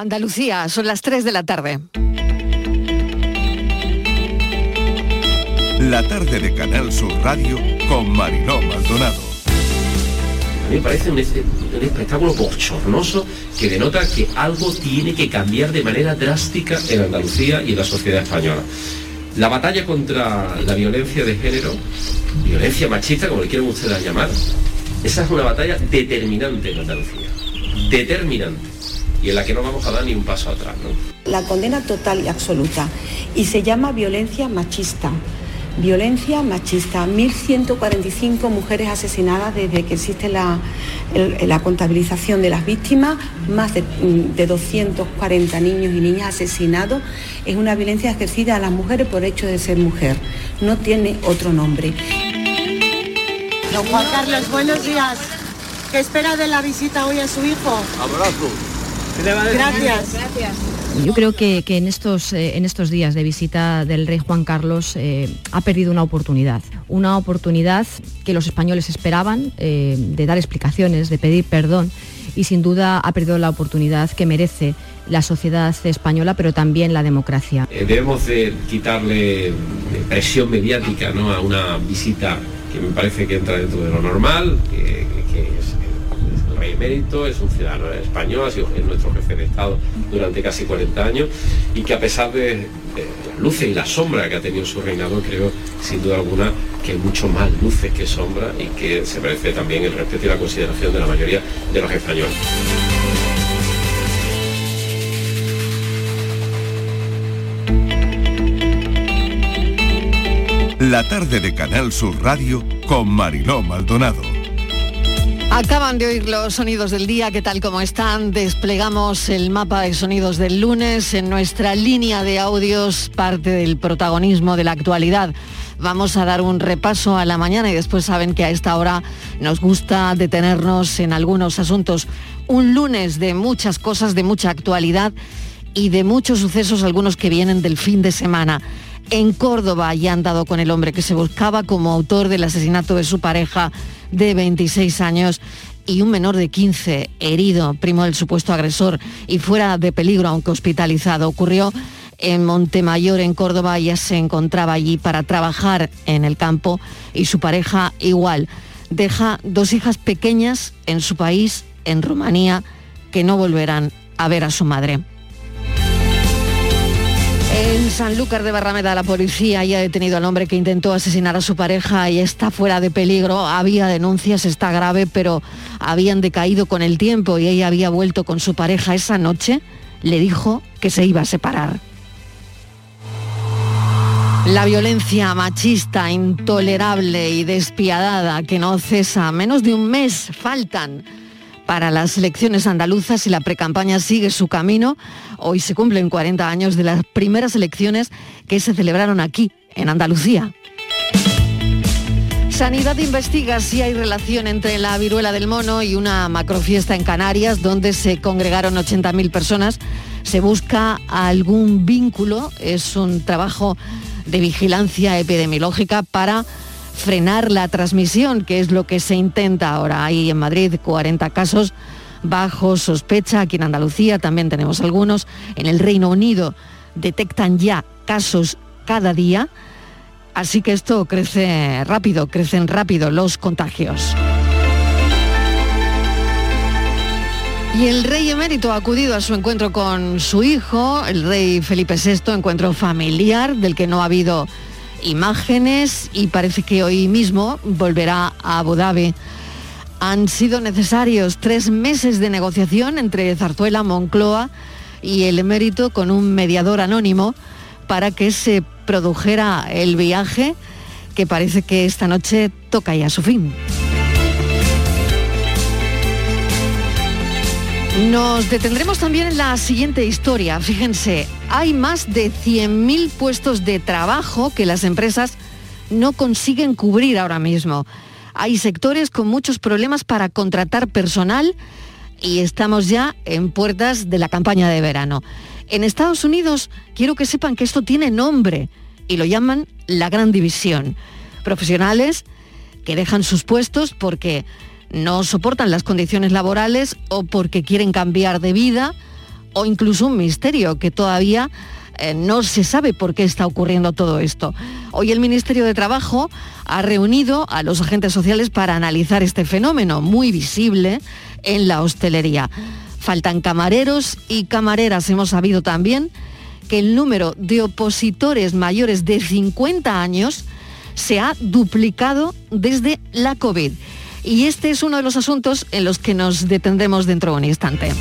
Andalucía, son las 3 de la tarde. La tarde de Canal Sur Radio con Mariló Maldonado. A mí me parece un, espectáculo bochornoso que denota que algo tiene que cambiar de manera drástica en Andalucía y en la sociedad española. La batalla contra la violencia de género, violencia machista, como le quieran ustedes llamar, esa es una batalla determinante en Andalucía. Determinante y en la que no vamos a dar ni un paso atrás. La condena total y absoluta y se llama violencia machista. Violencia machista, 1.145 mujeres asesinadas desde que existe la, la contabilización de las víctimas, más de, de 240 niños y niñas asesinados. Es una violencia ejercida a las mujeres por hecho de ser mujer. No tiene otro nombre. Don Juan Carlos, buenos días. ¿Qué espera de la visita hoy a su hijo? Abrazo. Gracias. Yo creo que, en, estos, eh, en estos días de visita del rey Juan Carlos eh, ha perdido una oportunidad, una oportunidad que los españoles esperaban eh, de dar explicaciones, de pedir perdón y sin duda ha perdido la oportunidad que merece la sociedad española, pero también la democracia. debemos de quitarle presión mediática ¿no? a una visita que me parece que entra dentro de lo normal, que rey emérito, es un ciudadano español, ha sido nuestro jefe de Estado durante casi 40 años y que a pesar de, las luces y la sombra que ha tenido su reinado, creo sin duda alguna que hay mucho más luces que sombra y que se merece también el respeto y la consideración de la mayoría de los españoles. La tarde de Canal Sur Radio con Mariló Maldonado. Acaban de oír los sonidos del día, ¿qué tal como están? Desplegamos el mapa de sonidos del lunes en nuestra línea de audios, parte del protagonismo de la actualidad. Vamos a dar un repaso a la mañana y después saben que a esta hora nos gusta detenernos en algunos asuntos. Un lunes de muchas cosas, de mucha actualidad y de muchos sucesos, algunos que vienen del fin de semana. En Córdoba ya han dado con el hombre que se buscaba como autor del asesinato de su pareja de 26 años y un menor de 15 herido, primo del supuesto agresor y fuera de peligro, aunque hospitalizado. Ocurrió en Montemayor, en Córdoba, ya se encontraba allí para trabajar en el campo y su pareja igual. Deja dos hijas pequeñas en su país, en Rumanía, que no volverán a ver a su madre. En Sanlúcar de Barrameda la policía ya ha detenido al hombre que intentó asesinar a su pareja y está fuera de peligro. Había denuncias, está grave, pero habían decaído con el tiempo y ella había vuelto con su pareja esa noche. Le dijo que se iba a separar. La violencia machista, intolerable y despiadada que no cesa. Menos de un mes faltan para las elecciones andaluzas y la precampaña sigue su camino. Hoy se cumplen 40 años de las primeras elecciones que se celebraron aquí, en Andalucía. Sanidad investiga si hay relación entre la viruela del mono y una macrofiesta en Canarias donde se congregaron 80.000 personas. Se busca algún vínculo, es un trabajo de vigilancia epidemiológica para frenar la transmisión, que es lo que se intenta ahora. Hay en Madrid 40 casos bajo sospecha, aquí en Andalucía también tenemos algunos. En el Reino Unido detectan ya casos cada día, así que esto crece rápido, crecen rápido los contagios. Y el rey emérito ha acudido a su encuentro con su hijo, el rey Felipe VI, encuentro familiar del que no ha habido imágenes y parece que hoy mismo volverá a Abu Dhabi. Han sido necesarios tres meses de negociación entre Zarzuela, Moncloa y el emérito con un mediador anónimo para que se produjera el viaje que parece que esta noche toca ya su fin. Nos detendremos también en la siguiente historia. Fíjense, hay más de 100.000 puestos de trabajo que las empresas no consiguen cubrir ahora mismo. Hay sectores con muchos problemas para contratar personal y estamos ya en puertas de la campaña de verano. En Estados Unidos quiero que sepan que esto tiene nombre y lo llaman la Gran División. Profesionales que dejan sus puestos porque no soportan las condiciones laborales o porque quieren cambiar de vida o incluso un misterio que todavía eh, no se sabe por qué está ocurriendo todo esto. Hoy el Ministerio de Trabajo ha reunido a los agentes sociales para analizar este fenómeno muy visible en la hostelería. Faltan camareros y camareras. Hemos sabido también que el número de opositores mayores de 50 años se ha duplicado desde la COVID. Y este es uno de los asuntos en los que nos detendremos dentro de un instante.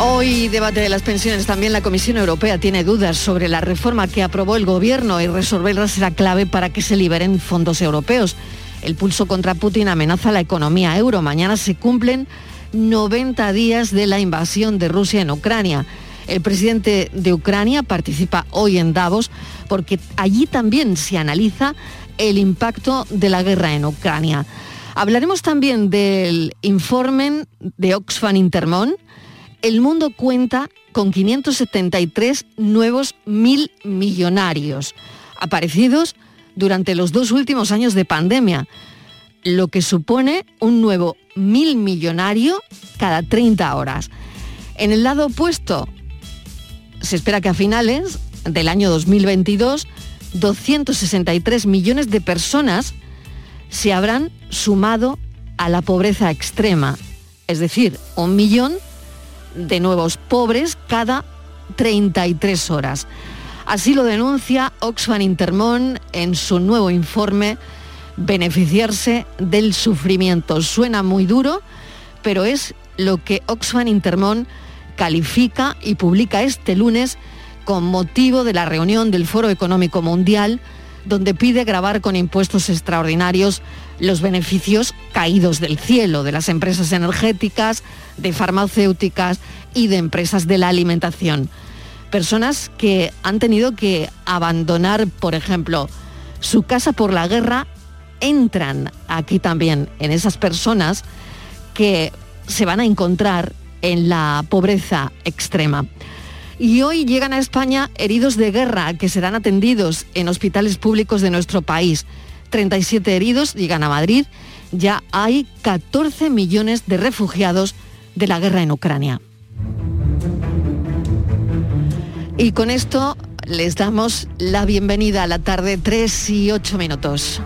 Hoy debate de las pensiones. También la Comisión Europea tiene dudas sobre la reforma que aprobó el Gobierno y resolverla será clave para que se liberen fondos europeos. El pulso contra Putin amenaza la economía euro. Mañana se cumplen 90 días de la invasión de Rusia en Ucrania. El presidente de Ucrania participa hoy en Davos porque allí también se analiza el impacto de la guerra en Ucrania. Hablaremos también del informe de Oxfam Intermón el mundo cuenta con 573 nuevos mil millonarios, aparecidos durante los dos últimos años de pandemia, lo que supone un nuevo mil millonario cada 30 horas. En el lado opuesto, se espera que a finales del año 2022, 263 millones de personas se habrán sumado a la pobreza extrema, es decir, un millón de nuevos pobres cada 33 horas. Así lo denuncia Oxfam Intermón en su nuevo informe Beneficiarse del sufrimiento. Suena muy duro, pero es lo que Oxfam Intermón califica y publica este lunes con motivo de la reunión del Foro Económico Mundial, donde pide grabar con impuestos extraordinarios los beneficios caídos del cielo de las empresas energéticas, de farmacéuticas y de empresas de la alimentación. Personas que han tenido que abandonar, por ejemplo, su casa por la guerra, entran aquí también en esas personas que se van a encontrar en la pobreza extrema. Y hoy llegan a España heridos de guerra que serán atendidos en hospitales públicos de nuestro país. 37 heridos llegan a Madrid. Ya hay 14 millones de refugiados de la guerra en Ucrania. Y con esto les damos la bienvenida a la tarde 3 y 8 minutos.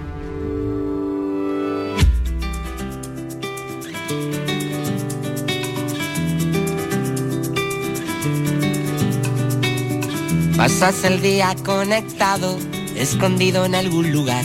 Pasas el día conectado, escondido en algún lugar,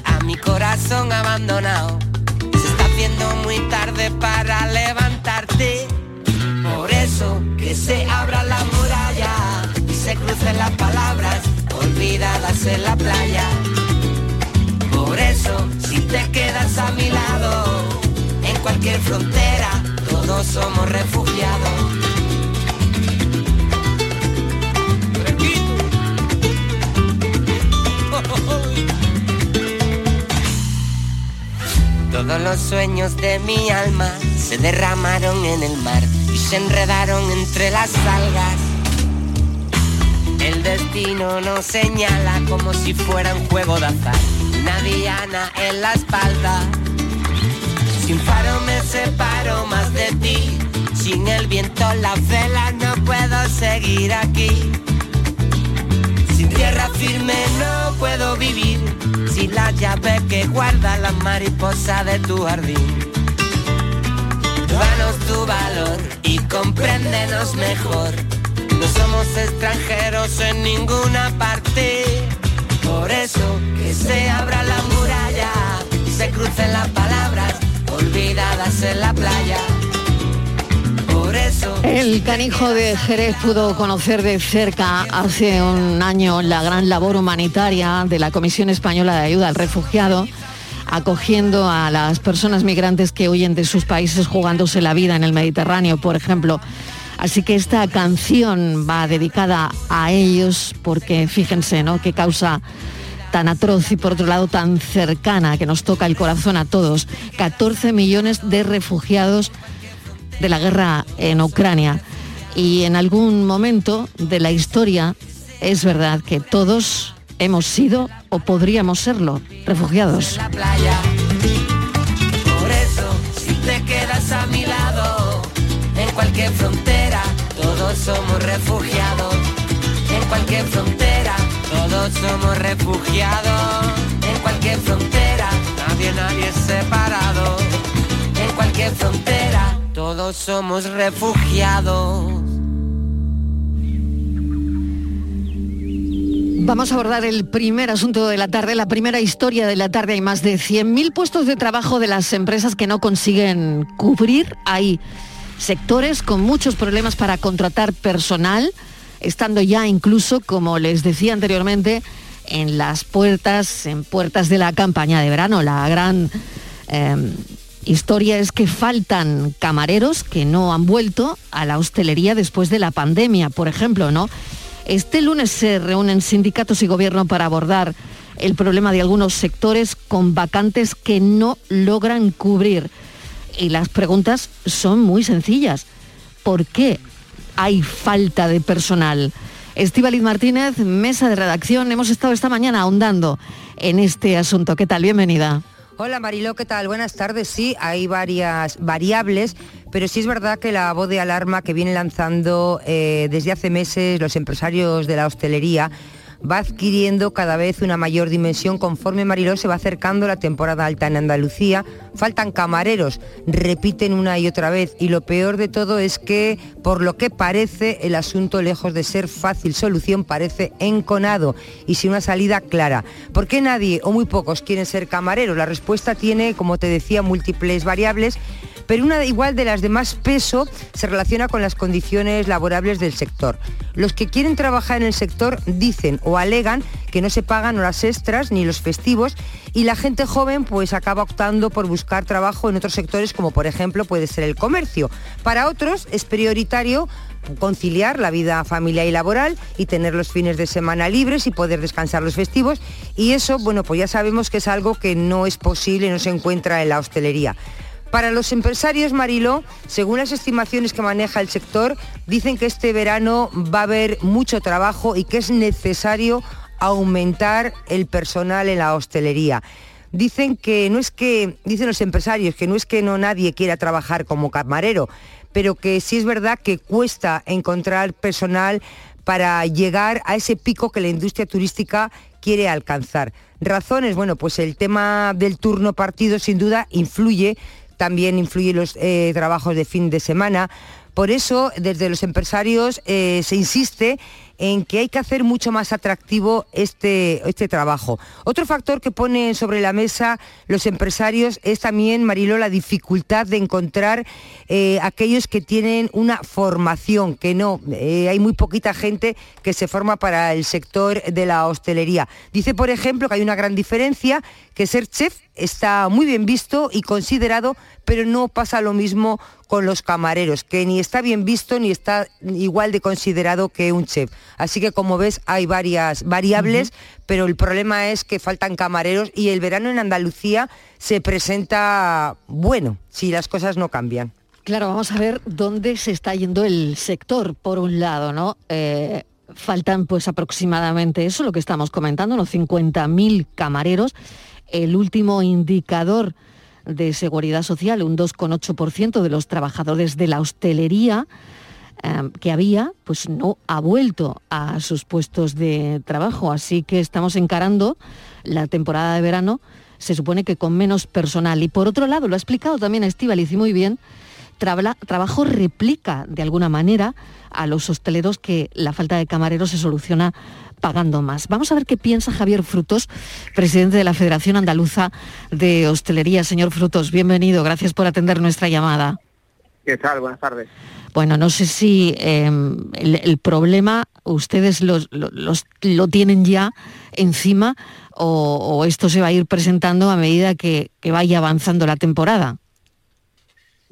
mi corazón abandonado. Se está haciendo muy tarde para levantarte. Por eso que se abra la muralla y se crucen las palabras olvidadas en la playa. Por eso, si te quedas a mi lado, en cualquier frontera, todos somos refugiados. Todos los sueños de mi alma se derramaron en el mar y se enredaron entre las algas. El destino nos señala como si fuera un juego de azar, una diana en la espalda. Sin faro me separo más de ti, sin el viento la vela no puedo seguir aquí. Sin tierra firme no puedo vivir la llave que guarda la mariposa de tu jardín. Danos tu valor y compréndenos mejor. No somos extranjeros en ninguna parte. Por eso que se abra la muralla y se crucen las palabras olvidadas en la playa. El canijo de Jerez pudo conocer de cerca hace un año la gran labor humanitaria de la Comisión Española de Ayuda al Refugiado acogiendo a las personas migrantes que huyen de sus países jugándose la vida en el Mediterráneo, por ejemplo. Así que esta canción va dedicada a ellos porque fíjense, ¿no? Qué causa tan atroz y por otro lado tan cercana que nos toca el corazón a todos. 14 millones de refugiados de la guerra en Ucrania. Y en algún momento de la historia es verdad que todos hemos sido o podríamos serlo refugiados. Por eso, si te quedas a mi lado, en cualquier frontera, todos somos refugiados. En cualquier frontera, todos somos refugiados. En cualquier frontera, nadie, nadie es separado. En cualquier frontera, todos somos refugiados. Vamos a abordar el primer asunto de la tarde, la primera historia de la tarde. Hay más de 100.000 puestos de trabajo de las empresas que no consiguen cubrir. Hay sectores con muchos problemas para contratar personal, estando ya incluso, como les decía anteriormente, en las puertas, en puertas de la campaña de verano. La gran eh, historia es que faltan camareros que no han vuelto a la hostelería después de la pandemia, por ejemplo, ¿no? Este lunes se reúnen sindicatos y gobierno para abordar el problema de algunos sectores con vacantes que no logran cubrir. Y las preguntas son muy sencillas. ¿Por qué hay falta de personal? Estíbaliz Martínez, mesa de redacción, hemos estado esta mañana ahondando en este asunto. ¿Qué tal? Bienvenida. Hola Mariló, ¿qué tal? Buenas tardes. Sí, hay varias variables, pero sí es verdad que la voz de alarma que viene lanzando eh, desde hace meses los empresarios de la hostelería va adquiriendo cada vez una mayor dimensión conforme Mariló se va acercando la temporada alta en Andalucía. Faltan camareros, repiten una y otra vez y lo peor de todo es que por lo que parece el asunto lejos de ser fácil solución parece enconado y sin una salida clara. ¿Por qué nadie o muy pocos quieren ser camareros? La respuesta tiene, como te decía, múltiples variables pero una igual de las de más peso se relaciona con las condiciones laborables del sector. Los que quieren trabajar en el sector dicen o alegan que no se pagan horas extras ni los festivos y la gente joven pues acaba optando por buscar trabajo en otros sectores como por ejemplo puede ser el comercio. Para otros es prioritario conciliar la vida familiar y laboral y tener los fines de semana libres y poder descansar los festivos y eso, bueno, pues ya sabemos que es algo que no es posible, no se encuentra en la hostelería. Para los empresarios, Mariló, según las estimaciones que maneja el sector, dicen que este verano va a haber mucho trabajo y que es necesario aumentar el personal en la hostelería. Dicen que no es que, dicen los empresarios, que no es que no nadie quiera trabajar como camarero, pero que sí es verdad que cuesta encontrar personal para llegar a ese pico que la industria turística quiere alcanzar. Razones, bueno, pues el tema del turno partido sin duda influye también influyen los eh, trabajos de fin de semana. Por eso, desde los empresarios eh, se insiste en que hay que hacer mucho más atractivo este, este trabajo. Otro factor que ponen sobre la mesa los empresarios es también, Marilo, la dificultad de encontrar eh, aquellos que tienen una formación, que no, eh, hay muy poquita gente que se forma para el sector de la hostelería. Dice, por ejemplo, que hay una gran diferencia, que ser chef está muy bien visto y considerado, pero no pasa lo mismo con los camareros, que ni está bien visto ni está igual de considerado que un chef. Así que como ves hay varias variables, pero el problema es que faltan camareros y el verano en Andalucía se presenta bueno si las cosas no cambian. Claro, vamos a ver dónde se está yendo el sector, por un lado, ¿no? Eh, faltan pues aproximadamente eso, lo que estamos comentando, unos 50.000 camareros. El último indicador de seguridad social, un 2,8% de los trabajadores de la hostelería, que había, pues no ha vuelto a sus puestos de trabajo. Así que estamos encarando la temporada de verano, se supone que con menos personal. Y por otro lado, lo ha explicado también Estíbaliz y muy bien, trabajo replica de alguna manera a los hosteleros que la falta de camareros se soluciona pagando más. Vamos a ver qué piensa Javier Frutos, presidente de la Federación Andaluza de Hostelería. Señor Frutos, bienvenido, gracias por atender nuestra llamada. ¿Qué tal? Buenas tardes. Bueno, no sé si em, el, problema ustedes lo tienen ya encima o, esto se va a ir presentando a medida que, vaya avanzando la temporada.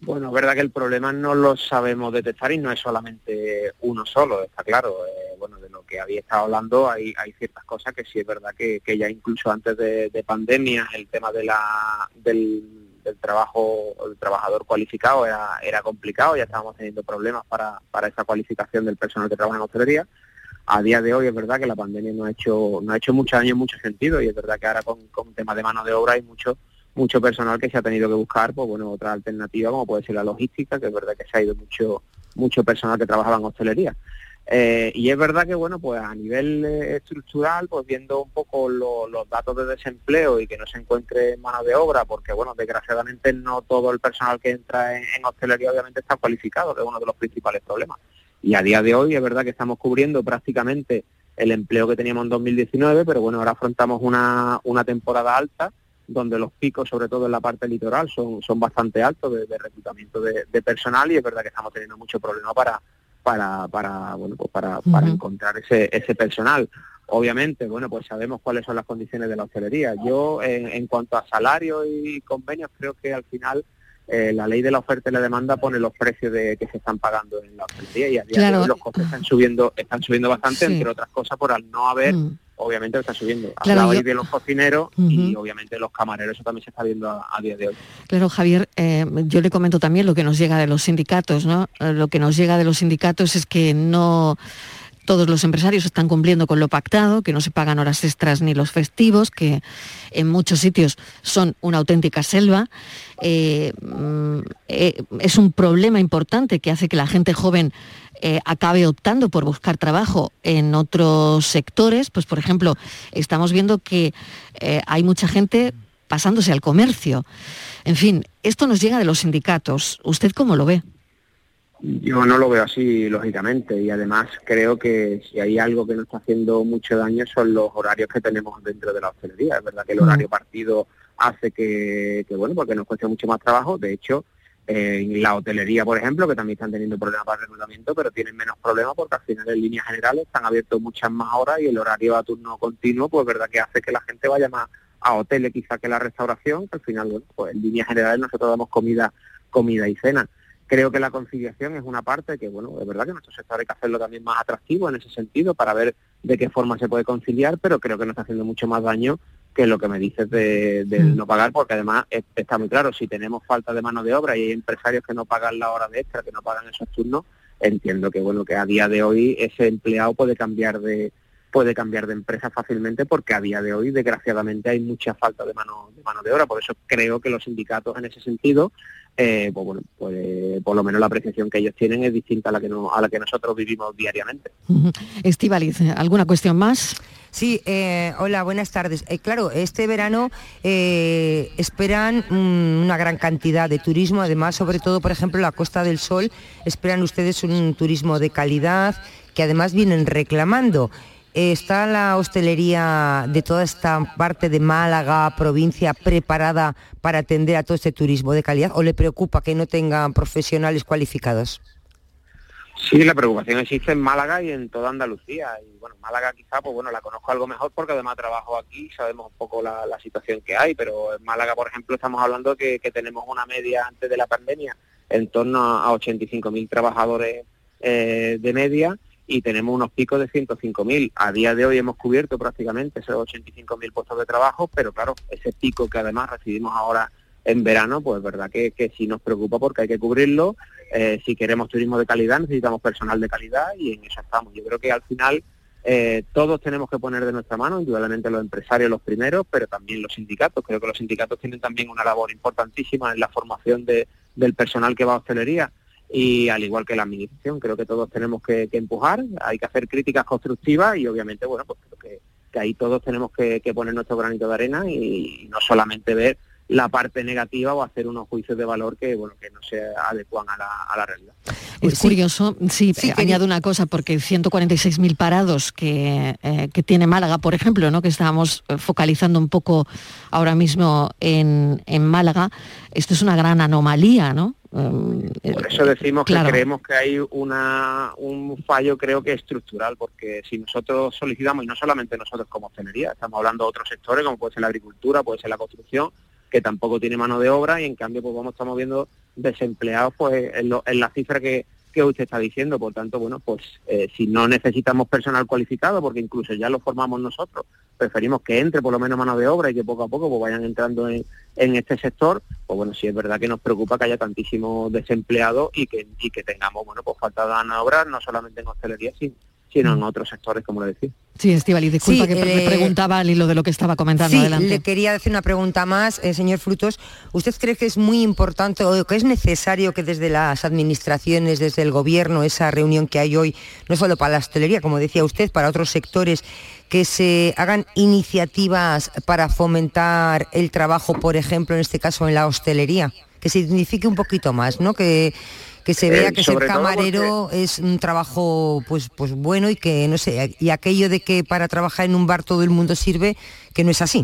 Bueno, es verdad que el problema no lo sabemos detectar y no es solamente uno solo, está claro. Eh, bueno, de lo que había estado hablando hay, hay ciertas cosas que sí es verdad que, ya incluso antes de, pandemia el tema de la, del, trabajo, el trabajador cualificado era, era complicado, ya estábamos teniendo problemas para, para esa cualificación del personal que trabaja en hostelería. A día de hoy es verdad que la pandemia no ha hecho no ha hecho mucho daño en mucho sentido y es verdad que ahora con, con temas de mano de obra hay mucho mucho personal que se ha tenido que buscar pues bueno otra alternativa como puede ser la logística que es verdad que se ha ido mucho mucho personal que trabajaba en hostelería eh, y es verdad que bueno pues a nivel eh, estructural pues viendo un poco los datos de desempleo y que no se encuentre mano de obra porque bueno desgraciadamente no todo el personal que entra en hostelería obviamente está cualificado que es uno de los principales problemas. Y a día de hoy es verdad que estamos cubriendo prácticamente el empleo que teníamos en 2019, pero bueno, ahora afrontamos una, una temporada alta donde los picos, sobre todo en la parte litoral, son, son bastante altos de, reclutamiento de, personal y es verdad que estamos teniendo mucho problema para, para, para, bueno, pues para, para encontrar ese, ese personal. Obviamente, bueno, pues sabemos cuáles son las condiciones de la hostelería. Yo, en, en cuanto a salario y convenios, creo que al final eh, la ley de la oferta y la demanda pone los precios de que se están pagando en la hostelería y a día de hoy los costes están subiendo, están subiendo bastante, entre otras cosas por al no haber mm. obviamente está subiendo. Claro, de los cocineros y obviamente los camareros, eso también se está viendo a, día de hoy. Claro, Javier, eh, yo le comento también lo que nos llega de los sindicatos, ¿no? Eh, lo que nos llega de los sindicatos es que no todos los empresarios están cumpliendo con lo pactado, que no se pagan horas extras ni los festivos, que en muchos sitios son una auténtica selva. Eh, mm, eh, es un problema importante que hace que la gente joven eh, acabe optando por buscar trabajo en otros sectores. Pues, por ejemplo, estamos viendo que hay mucha gente pasándose al comercio. En fin, esto nos llega de los sindicatos. ¿Usted cómo lo ve? Yo no lo veo así, lógicamente, y además creo que si hay algo que nos está haciendo mucho daño son los horarios que tenemos dentro de la hostelería. Es verdad que el horario partido hace que, bueno, porque nos cueste mucho más trabajo. De hecho, en la hotelería, por ejemplo, que también están teniendo problemas para el reclutamiento, pero tienen menos problemas porque al final en líneas generales están abiertos muchas más horas y el horario a turno continuo, pues es verdad que hace que la gente vaya más a hoteles quizá que la restauración, que al final, bueno, pues en líneas generales nosotros damos comida, comida y cena. Creo que la conciliación es una parte que, bueno, es verdad que nuestro sector hay que hacerlo también más atractivo en ese sentido para ver de qué forma se puede conciliar, pero creo que nos está haciendo mucho más daño que lo que me dices de, mm. no pagar, porque además está muy claro, si tenemos falta de mano de obra y hay empresarios que no pagan la hora de extra, que no pagan esos turnos, entiendo que bueno que a día de hoy ese empleado puede cambiar de puede cambiar de empresa fácilmente porque a día de hoy desgraciadamente hay mucha falta de mano de mano de obra por eso creo que los sindicatos en ese sentido eh, pues bueno, pues por lo menos la apreciación que ellos tienen es distinta a la que, no, a la que nosotros vivimos diariamente. Estivaliz, ¿alguna cuestión más? Sí, eh, hola, buenas tardes. Eh, claro, este verano esperan una gran cantidad de turismo, además, sobre todo, por ejemplo, la Costa del Sol, esperan ustedes un turismo de calidad que además vienen reclamando. ¿Está la hostelería de toda esta parte de Málaga, provincia, preparada para atender a todo este turismo de calidad o le preocupa que no tengan profesionales cualificados? Sí, la preocupación existe en Málaga y en toda Andalucía. Y bueno, Málaga quizá, pues bueno, la conozco algo mejor porque además trabajo aquí y sabemos un poco la, situación que hay. Pero en Málaga, por ejemplo, estamos hablando que, que tenemos una media antes de la pandemia en torno a 85.000 trabajadores eh, de media y tenemos unos picos de 105.000. A día de hoy hemos cubierto prácticamente esos 85.000 puestos de trabajo, pero claro, ese pico que además recibimos ahora en verano, pues es verdad que, que sí nos preocupa porque hay que cubrirlo. Eh, si queremos turismo de calidad, necesitamos personal de calidad y en eso estamos. Yo creo que al final eh, todos tenemos que poner de nuestra mano, indudablemente los empresarios los primeros, pero también los sindicatos. Creo que los sindicatos tienen también una labor importantísima en la formación de, del personal que va a hostelería y al igual que la administración, creo que todos tenemos que, empujar, hay que hacer críticas constructivas y obviamente, bueno, pues creo que, ahí todos tenemos que, poner nuestro granito de arena y, no solamente ver la parte negativa o hacer unos juicios de valor que bueno que no se adecuan a la, realidad. Es curioso, sí, sí añado una cosa, porque 146.000 parados que, eh, que, tiene Málaga, por ejemplo, ¿no? que estábamos eh, focalizando un poco ahora mismo en, en Málaga, esto es una gran anomalía, ¿no? Mm, Por eso decimos que creemos que hay una, un fallo creo que estructural, porque si nosotros solicitamos, y no solamente nosotros como hostelería, estamos hablando de otros sectores como puede ser la agricultura, puede ser la construcción, que tampoco tiene mano de obra y en cambio pues vamos estamos viendo desempleados pues en, en la cifra que, que usted está diciendo. Por tanto, bueno, pues eh, si no necesitamos personal cualificado, porque incluso ya lo formamos nosotros, preferimos que entre por lo menos mano de obra y que poco a poco pues, vayan entrando en, en este sector, pues bueno, sí es verdad que nos preocupa que haya tantísimos desempleados y que, y que tengamos, bueno, pues falta de mano de obra, no solamente en hostelería, sino sino en mm. otros sectores, como le decía. Sí, Estivali, disculpa que le preguntaba al hilo de lo que estaba comentando. Sí, le quería decir una pregunta más, eh, señor Frutos. ¿Usted cree que es muy importante o que es necesario que desde las administraciones, desde el gobierno, esa reunión que hay hoy, no solo para la hostelería, como decía usted, para otros sectores, que se hagan iniciativas para fomentar el trabajo, por ejemplo, en este caso en la hostelería? Que se signifique un poquito más, ¿no? Que que se vea eh, que ser camarero es un trabajo pues pues bueno y que no sé y aquello de que para trabajar en un bar todo el mundo sirve que no es así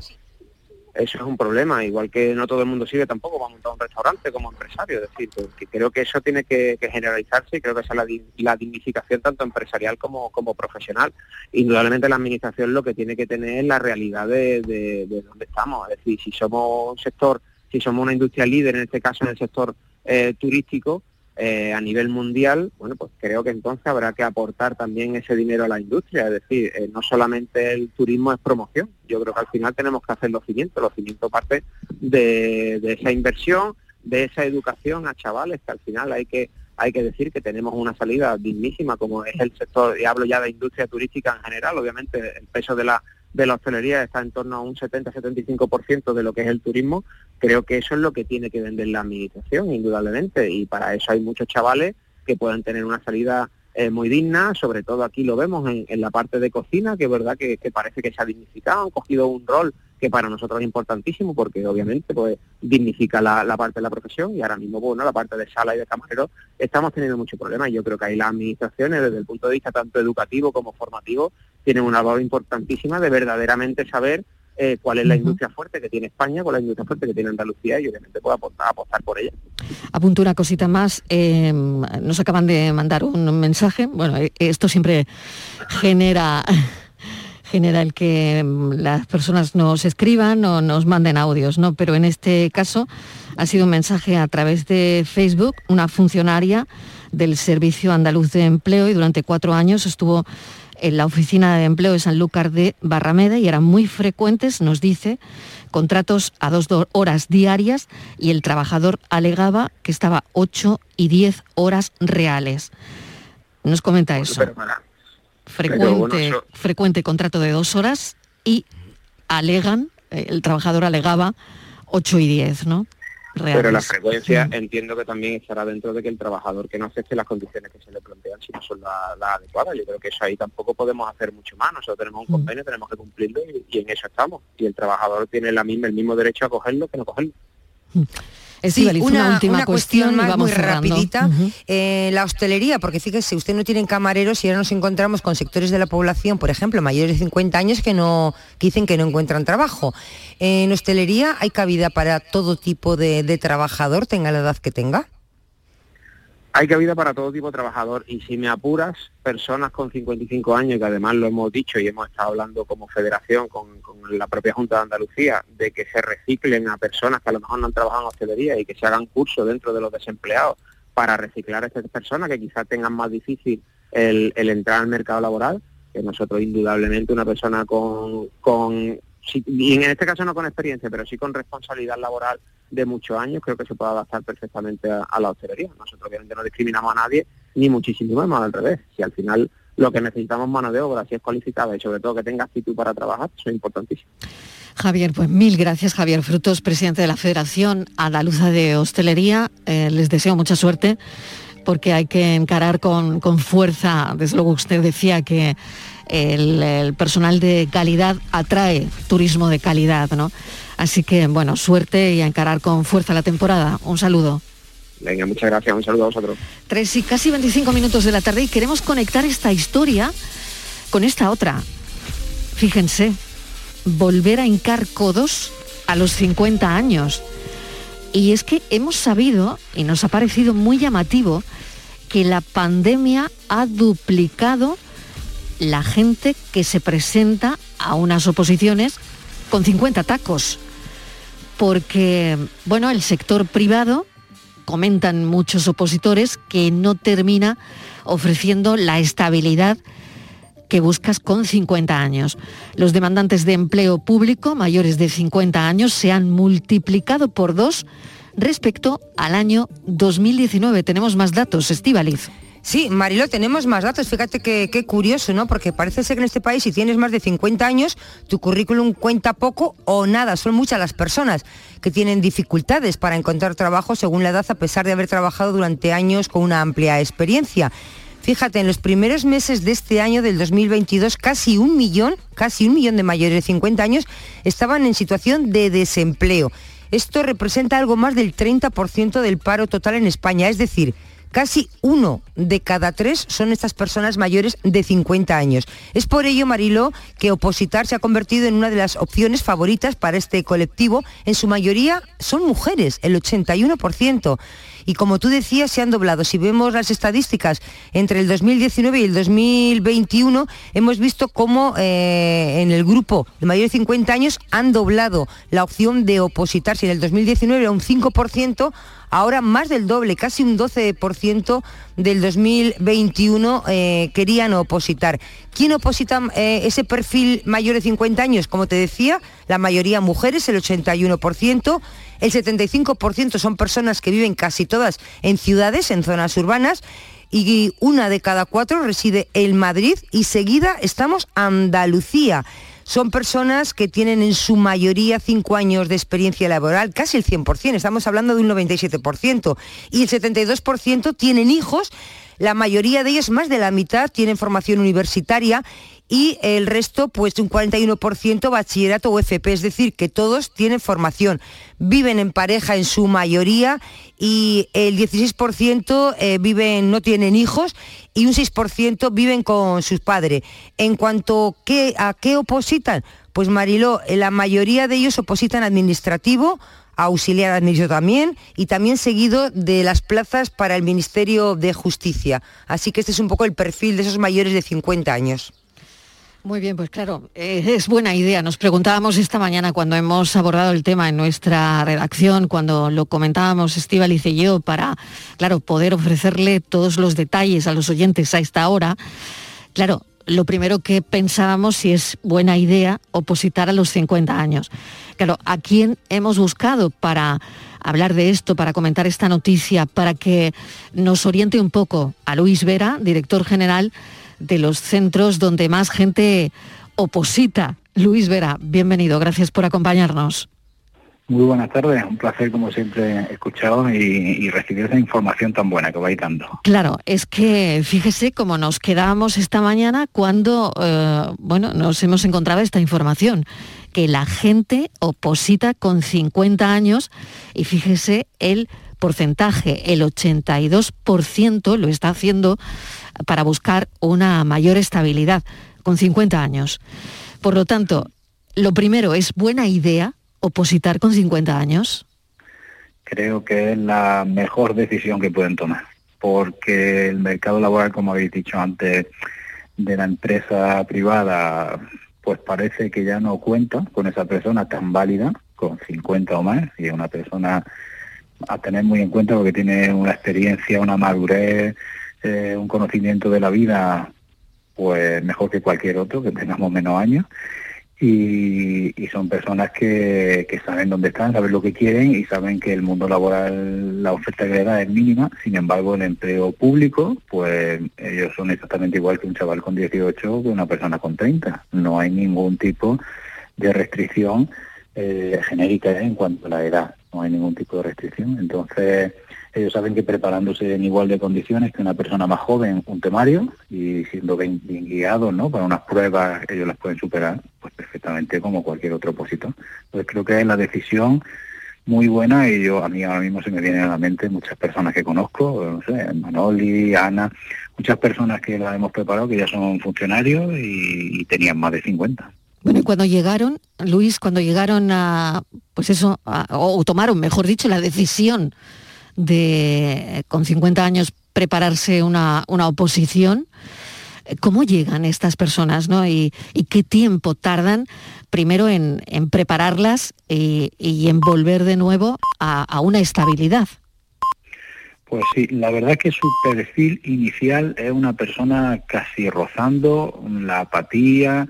eso es un problema, igual que no todo el mundo sirve tampoco para montar un restaurante como empresario, es decir, porque creo que eso tiene que, generalizarse y creo que esa es la, dignificación tanto empresarial como, como profesional. Indudablemente la administración lo que tiene que tener es la realidad de, de, donde estamos, es decir, si somos un sector, si somos una industria líder, en este caso en el sector eh, turístico, eh, a nivel mundial, bueno, pues creo que entonces habrá que aportar también ese dinero a la industria, es decir, eh, no solamente el turismo es promoción, yo creo que al final tenemos que hacer los cimientos, los cimientos parte de, esa inversión, de esa educación a chavales, que al final hay que hay que decir que tenemos una salida dignísima como es el sector, y hablo ya de industria turística en general, obviamente el peso de la de la hostelería está en torno a un 70-75% de lo que es el turismo, creo que eso es lo que tiene que vender la administración, indudablemente, y para eso hay muchos chavales que puedan tener una salida eh, muy digna, sobre todo aquí lo vemos en, la parte de cocina, que es verdad que, parece que se ha dignificado, han cogido un rol que para nosotros es importantísimo porque obviamente pues dignifica la, parte de la profesión y ahora mismo bueno la parte de sala y de camarero estamos teniendo muchos problemas. Yo creo que ahí las administraciones desde el punto de vista tanto educativo como formativo tienen una labor importantísima de verdaderamente saber eh, cuál es la industria fuerte que tiene España, cuál es la industria fuerte que tiene Andalucía y obviamente pueda apostar, apostar por ella. Apunto una cosita más, eh, nos acaban de mandar un mensaje, bueno, eh, esto siempre genera genera el que mm, las personas nos escriban o nos manden audios, ¿no? Pero en este caso ha sido un mensaje a través de Facebook, una funcionaria del Servicio Andaluz de Empleo y durante cuatro años estuvo en la oficina de empleo de Sanlúcar de Barrameda y eran muy frecuentes, nos dice, contratos a dos horas diarias y el trabajador alegaba que estaba ocho y diez horas reales. Nos comenta eso. Frecuente, frecuente contrato de dos horas y alegan, eh, el trabajador alegaba ocho y diez, ¿no? Pero la frecuencia entiendo que también estará dentro de que el trabajador que no acepte las condiciones que se le plantean si no son las adecuadas. Yo creo que eso ahí tampoco podemos hacer mucho más. Nosotros tenemos un mm. convenio, tenemos que cumplirlo y, en eso estamos. Y el trabajador tiene la misma, el mismo derecho a cogerlo que no cogerlo. Mm. Sí, una, última cuestión, más muy rapidita. Eh, la hostelería, porque fíjese, usted no tiene camareros y ahora nos encontramos con sectores de la población, por ejemplo, mayores de 50 años que, no, dicen que no encuentran trabajo. en hostelería hay cabida para todo tipo de trabajador, tenga la edad que tenga hay cabida para todo tipo de trabajador y si me apuras, personas con 55 años, que además lo hemos dicho y hemos estado hablando como federación con, la propia Junta de Andalucía, de que se reciclen a personas que a lo mejor no han trabajado en hostelería y que se hagan cursos dentro de los desempleados para reciclar a estas personas que quizás tengan más difícil el, entrar al mercado laboral, que nosotros indudablemente una persona con, con y en este caso no con experiencia, pero sí con responsabilidad laboral de muchos años, creo que se puede adaptar perfectamente a, la hostelería. Nosotros obviamente no discriminamos a nadie, ni muchísimo más, al revés. Si al final lo que necesitamos mano de obra, si es cualificada y sobre todo que tenga actitud para trabajar, eso es importantísimo. Javier, pues mil gracias Javier Frutos, presidente de la Federación Andaluza de Hostelería. Eh, les deseo mucha suerte porque hay que encarar con, con fuerza, desde luego usted decía que el, personal de calidad atrae turismo de calidad, ¿no? Así que, bueno, suerte y a encarar con fuerza la temporada. Un saludo. Venga, muchas gracias. Un saludo a vosotros. Tres y casi 25 minutos de la tarde y queremos conectar esta historia con esta otra. Fíjense, volver a hincar codos a los 50 años. Y es que hemos sabido, y nos ha parecido muy llamativo, que la pandemia ha duplicado la gente que se presenta a unas oposiciones con 50 tacos. Porque, bueno, el sector privado, comentan muchos opositores, que no termina ofreciendo la estabilidad que buscas con 50 años. Los demandantes de empleo público mayores de 50 años se han multiplicado por dos respecto al año 2019. Tenemos más datos, Estivaliz. Sí, Marilo, tenemos más datos. Fíjate qué curioso, ¿no? Porque parece ser que en este país, si tienes más de 50 años, tu currículum cuenta poco o nada. Son muchas las personas que tienen dificultades para encontrar trabajo según la edad, a pesar de haber trabajado durante años con una amplia experiencia. Fíjate, en los primeros meses de este año, del 2022, casi un millón, casi un millón de mayores de 50 años estaban en situación de desempleo. Esto representa algo más del 30% del paro total en España, es decir, Casi uno de cada tres son estas personas mayores de 50 años. Es por ello, Marilo, que opositar se ha convertido en una de las opciones favoritas para este colectivo. En su mayoría son mujeres, el 81% y como tú decías, se han doblado. Si vemos las estadísticas entre el 2019 y el 2021, hemos visto cómo eh, en el grupo de mayores de 50 años han doblado la opción de opositar. Si en el 2019 era un 5%, ahora más del doble, casi un 12% del 2021 eh, querían opositar. ¿Quién oposita eh, ese perfil mayor de 50 años? Como te decía, la mayoría mujeres, el 81%, el 75% son personas que viven casi todas en ciudades, en zonas urbanas, y una de cada cuatro reside en Madrid y seguida estamos Andalucía. Son personas que tienen en su mayoría cinco años de experiencia laboral, casi el 100%, estamos hablando de un 97%, y el 72% tienen hijos, la mayoría de ellos, más de la mitad, tienen formación universitaria y el resto, pues un 41% bachillerato o FP, es decir, que todos tienen formación, viven en pareja en su mayoría y el 16% eh, viven, no tienen hijos y un 6% viven con sus padres. En cuanto a qué opositan, pues Mariló, la mayoría de ellos opositan administrativo, auxiliar administrativo también y también seguido de las plazas para el Ministerio de Justicia. Así que este es un poco el perfil de esos mayores de 50 años. Muy bien, pues claro, eh, es buena idea. Nos preguntábamos esta mañana cuando hemos abordado el tema en nuestra redacción, cuando lo comentábamos Estíbaliz y yo, para, claro, poder ofrecerle todos los detalles a los oyentes a esta hora. Claro, lo primero que pensábamos si es buena idea opositar a los 50 años. Claro, ¿a quién hemos buscado para hablar de esto, para comentar esta noticia, para que nos oriente un poco a Luis Vera, director general de los centros donde más gente oposita. Luis Vera, bienvenido, gracias por acompañarnos. Muy buenas tardes, un placer como siempre escuchado y, y, recibir esa información tan buena que vais dando. Claro, es que fíjese cómo nos quedábamos esta mañana cuando eh, bueno, nos hemos encontrado esta información, que la gente oposita con 50 años y fíjese el porcentaje, el 82% lo está haciendo para buscar una mayor estabilidad con 50 años. Por lo tanto, lo primero, ¿es buena idea opositar con 50 años? Creo que es la mejor decisión que pueden tomar, porque el mercado laboral, como habéis dicho antes, de la empresa privada, pues parece que ya no cuenta con esa persona tan válida, con 50 o más, y es una persona a tener muy en cuenta porque tiene una experiencia, una madurez, eh, un conocimiento de la vida pues mejor que cualquier otro, que tengamos menos años. Y, son personas que, saben dónde están, saben lo que quieren y saben que el mundo laboral, la oferta que le da es mínima, sin embargo el empleo público, pues ellos son exactamente igual que un chaval con 18 que una persona con 30. No hay ningún tipo de restricción eh, genérica en cuanto a la edad, no hay ningún tipo de restricción. Entonces, ellos saben que preparándose en igual de condiciones que una persona más joven, un temario, y siendo bien, guiados ¿no? para unas pruebas, ellos las pueden superar pues perfectamente como cualquier otro opositor. Entonces creo que es la decisión muy buena y yo a mí ahora mismo se me vienen a la mente muchas personas que conozco, no sé, Manoli, Ana, muchas personas que las hemos preparado que ya son funcionarios y, y tenían más de 50. Bueno, y cuando llegaron, Luis, cuando llegaron a, pues eso, o tomaron, mejor dicho, la decisión de, con 50 años, prepararse una, oposición, ¿cómo llegan estas personas, no? Y, qué tiempo tardan primero en, prepararlas y, en volver de nuevo a una estabilidad. Pues sí, la verdad que su perfil inicial es una persona casi rozando la apatía,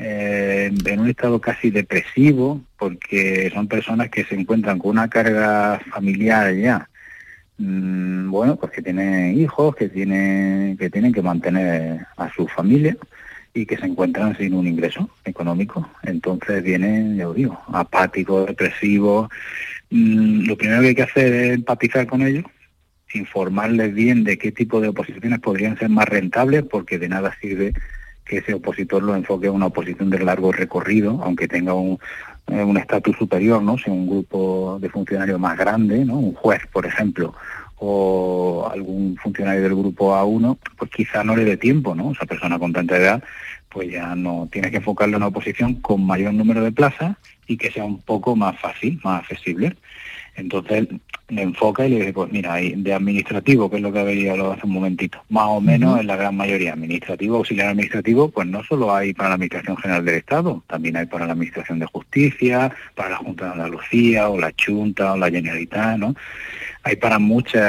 eh, en un estado casi depresivo, porque son personas que se encuentran con una carga familiar ya. Mm, bueno, pues que tienen hijos, que tienen, que tienen que mantener a su familia y que se encuentran sin un ingreso económico. Entonces vienen, ya os digo, apáticos, depresivos. Mm, lo primero que hay que hacer es empatizar con ellos informarles bien de qué tipo de oposiciones podrían ser más rentables, porque de nada sirve que ese opositor lo enfoque a una oposición de largo recorrido, aunque tenga un eh, estatus superior, ¿no? Si un grupo de funcionarios más grande, ¿no? Un juez, por ejemplo, o algún funcionario del grupo A1, pues quizá no le dé tiempo, ¿no? Esa persona con tanta edad, pues ya no tiene que enfocarle a una oposición con mayor número de plazas y que sea un poco más fácil, más accesible. Entonces le enfoca y le dice, pues mira, de administrativo, que es lo que había hablado hace un momentito, más o menos en la gran mayoría, administrativo, auxiliar administrativo, pues no solo hay para la Administración General del Estado, también hay para la Administración de Justicia, para la Junta de Andalucía, o la Junta, o la Generalitat, ¿no? Hay para muchos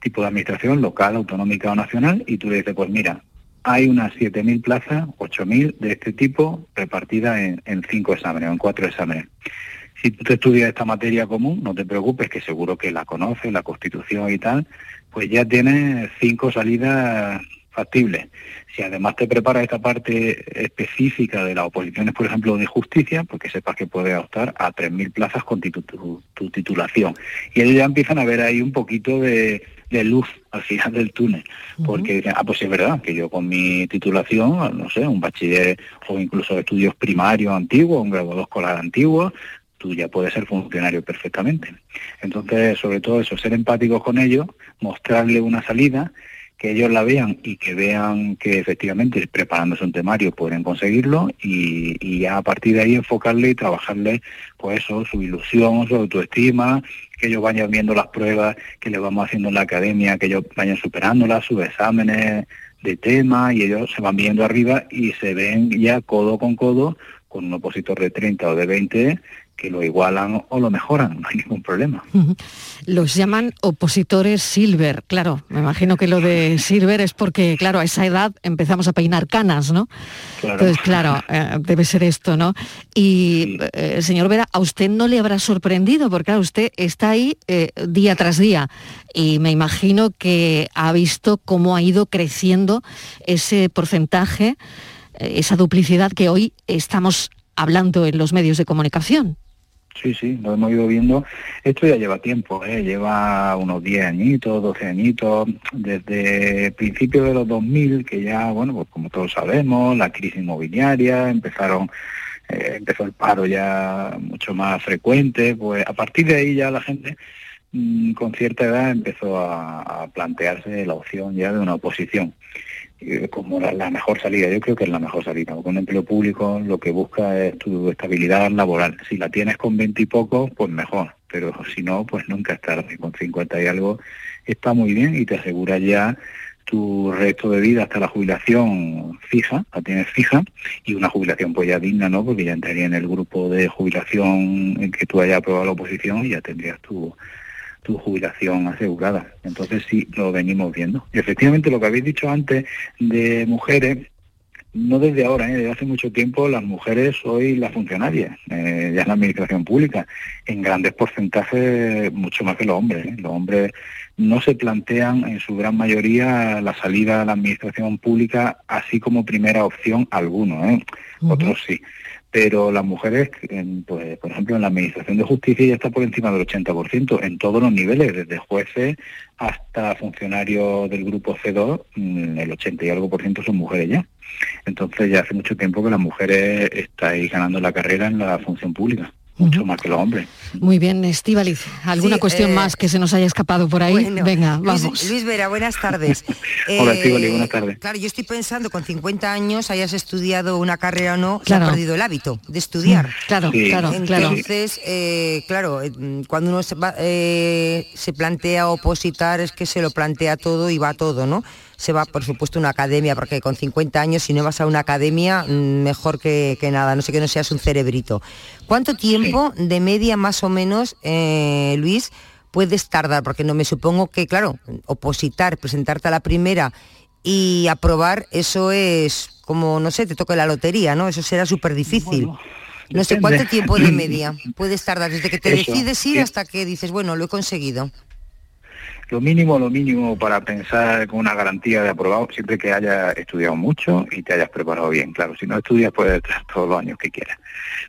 tipos de administración, local, autonómica o nacional, y tú le dices, pues mira, hay unas 7.000 plazas, 8.000 de este tipo, repartidas en, en cinco exámenes, o en cuatro exámenes. Si tú te estudias esta materia común, no te preocupes, que seguro que la conoces, la Constitución y tal, pues ya tienes cinco salidas factibles. Si además te preparas esta parte específica de las oposiciones, por ejemplo, de justicia, porque pues sepas que puedes optar a 3.000 plazas con tu, titulación. Y ellos ya empiezan a ver ahí un poquito de, luz al final del túnel, porque dicen, ah, pues es verdad, que yo con mi titulación, no sé, un bachiller o incluso estudios primarios antiguos, un grado 2 escolar antiguo, tú ya puedes ser funcionario perfectamente. Entonces, sobre todo eso, ser empáticos con ellos, mostrarle una salida, que ellos la vean y que vean que efectivamente preparándose un temario pueden conseguirlo y, ya a partir de ahí enfocarle y trabajarle pues eso, su ilusión, su autoestima, que ellos vayan viendo las pruebas que les vamos haciendo en la academia, que ellos vayan superándolas, sus exámenes de tema y ellos se van viendo arriba y se ven ya codo con codo con un opositor de 30 o de 20 que lo igualan o lo mejoran, no hay ningún problema. Los llaman opositores silver, claro, me imagino que lo de silver es porque, claro, a esa edad empezamos a peinar canas, ¿no? Entonces, claro, eh, debe ser esto, ¿no? Y, eh, señor Vera, a usted no le habrá sorprendido, porque claro, usted está ahí eh, día tras día y me imagino que ha visto cómo ha ido creciendo ese porcentaje, esa duplicidad que hoy estamos hablando en los medios de comunicación. Sí, sí, lo hemos ido viendo. Esto ya lleva tiempo, ¿eh? lleva unos 10 añitos, 12 añitos, desde principios de los 2000, que ya, bueno, pues como todos sabemos, la crisis inmobiliaria, empezaron, eh, empezó el paro ya mucho más frecuente, pues a partir de ahí ya la gente mm, con cierta edad empezó a plantearse la opción ya de una oposición. Eh, como la, mejor salida. Yo creo que es la mejor salida. Con un empleo público lo que busca es tu estabilidad laboral. Si la tienes con 20 y poco, pues mejor. Pero si no, pues nunca es. Con 50 y algo está muy bien y te asegura ya tu resto de vida hasta la jubilación fija, la tienes fija, y una jubilación pues ya digna, ¿no? Porque ya entraría en el grupo de jubilación en que tú hayas aprobado la oposición y ya tendrías tu tu jubilación asegurada. Entonces sí, lo venimos viendo. Y efectivamente lo que habéis dicho antes de mujeres, no desde ahora, ¿eh? desde hace mucho tiempo las mujeres hoy las funcionarias, eh, ya en la administración pública, en grandes porcentajes mucho más que los hombres. ¿eh? Los hombres no se plantean en su gran mayoría la salida a la administración pública así como primera opción alguno, ¿eh? otros sí pero las mujeres, pues, por ejemplo, en la Administración de Justicia ya está por encima del 80%, en todos los niveles, desde jueces hasta funcionarios del grupo C2, mm, el 80 y algo por ciento son mujeres ya. Entonces ya hace mucho tiempo que las mujeres estáis ganando la carrera en la función pública. Mucho más que los hombres. Muy bien, Estíbaliz. ¿Alguna Sí, cuestión eh, más que se nos haya escapado por ahí? Bueno, Venga, Luis- vamos. Luis, Vera, buenas tardes. Hola, Eh, Estíbaliz, buenas tardes. Claro, yo estoy pensando, con 50 años, hayas estudiado una carrera o no, se Claro. ha perdido el hábito de estudiar. Claro, Sí. claro, claro. Entonces, eh, claro, mm, cuando uno se, va- eh, se plantea opositar, es que se lo plantea todo y va todo, ¿no? Se va, por supuesto, a una academia, porque con 50 años, si no vas a una academia, mm, mejor que, que nada, no sé que no seas un cerebrito. ¿Cuánto tiempo de media más o menos, eh, Luis, puedes tardar? Porque no me supongo que, claro, opositar, presentarte a la primera y aprobar, eso es como, no sé, te toca la lotería, ¿no? Eso será súper difícil. no sé. ¿cuánto tiempo de media puedes tardar desde que te Eso, decides ir sí. hasta que dices, bueno, lo he conseguido? Lo mínimo, lo mínimo para pensar con una garantía de aprobado, siempre que hayas estudiado mucho y te hayas preparado bien. Claro, si no estudias puedes estar todos los años que quieras.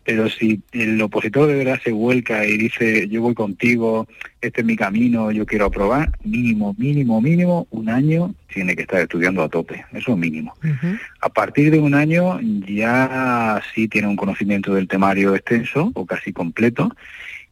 Pero si el opositor de verdad se vuelca y dice, yo voy contigo, este es mi camino, yo quiero aprobar, mínimo, mínimo, mínimo, un año tiene que estar estudiando a tope. Eso es mínimo. A partir de un año ya sí tiene un conocimiento del temario extenso o casi completo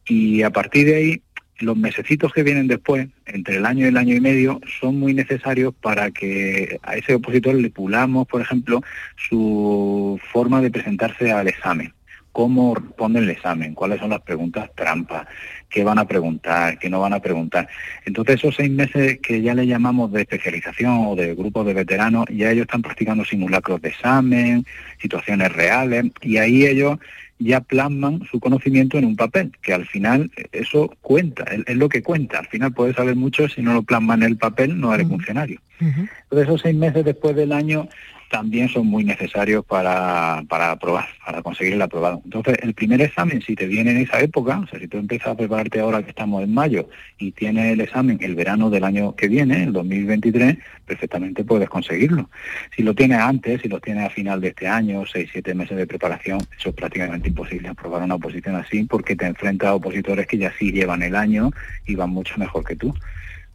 y a partir de ahí los mesecitos que vienen después, entre el año y el año y medio, son muy necesarios para que a ese opositor le pulamos, por ejemplo, su forma de presentarse al examen. Cómo responde el examen, cuáles son las preguntas trampas, qué van a preguntar, qué no van a preguntar. Entonces esos seis meses que ya le llamamos de especialización o de grupos de veteranos, ya ellos están practicando simulacros de examen, situaciones reales, y ahí ellos ya plasman su conocimiento en un papel, que al final eso cuenta, es, lo que cuenta. Al final puedes saber mucho, si no lo plasman en el papel no eres funcionario. Entonces esos seis meses después del año también son muy necesarios para, para aprobar, para conseguir el aprobado. Entonces, el primer examen, si te viene en esa época, o sea, si tú empiezas a prepararte ahora que estamos en mayo y tienes el examen el verano del año que viene, el 2023, perfectamente puedes conseguirlo. Si lo tienes antes, si lo tienes a final de este año, seis, siete meses de preparación, eso es prácticamente imposible aprobar una oposición así porque te enfrentas a opositores que ya sí llevan el año y van mucho mejor que tú.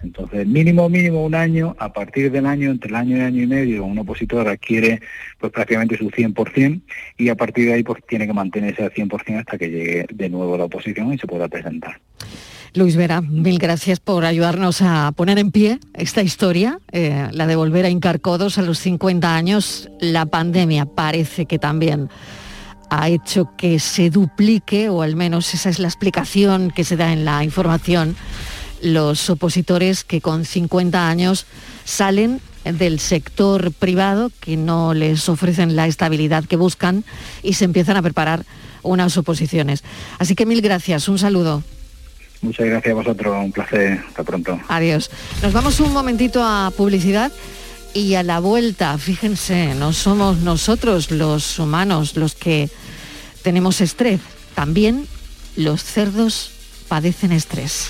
Entonces, mínimo, mínimo un año, a partir del año, entre el año y año y medio, un opositor adquiere pues prácticamente su 100% y a partir de ahí pues tiene que mantenerse al 100% hasta que llegue de nuevo la oposición y se pueda presentar. Luis Vera, mil gracias por ayudarnos a poner en pie esta historia, eh, la de volver a hincar codos a los 50 años. La pandemia parece que también ha hecho que se duplique, o al menos esa es la explicación que se da en la información, los opositores que con 50 años salen del sector privado, que no les ofrecen la estabilidad que buscan y se empiezan a preparar unas oposiciones. Así que mil gracias, un saludo. Muchas gracias a vosotros, un placer, hasta pronto. Adiós. Nos vamos un momentito a publicidad y a la vuelta, fíjense, no somos nosotros los humanos los que tenemos estrés, también los cerdos padecen estrés.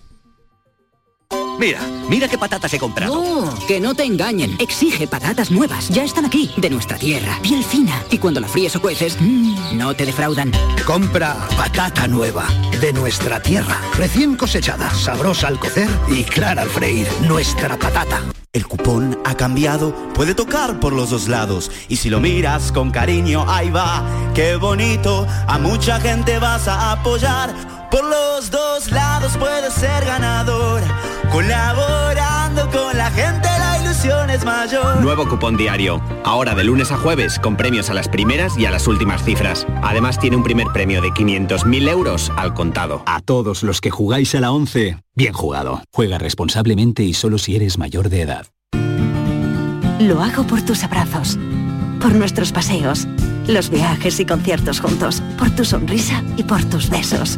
Mira, mira qué patatas he comprado. No, que no te engañen. Exige patatas nuevas. Ya están aquí, de nuestra tierra. Piel fina. Y cuando la fríes o cueces, mmm, no te defraudan. Compra patata nueva, de nuestra tierra. Recién cosechada, sabrosa al cocer y clara al freír. Nuestra patata. El cupón ha cambiado, puede tocar por los dos lados. Y si lo miras con cariño, ahí va, qué bonito. A mucha gente vas a apoyar. Por los dos lados puedes ser ganador. Colaborando con la gente, la ilusión es mayor. Nuevo cupón diario. Ahora de lunes a jueves con premios a las primeras y a las últimas cifras. Además tiene un primer premio de 500.000 euros al contado. A todos los que jugáis a la 11, bien jugado. Juega responsablemente y solo si eres mayor de edad. Lo hago por tus abrazos, por nuestros paseos, los viajes y conciertos juntos, por tu sonrisa y por tus besos.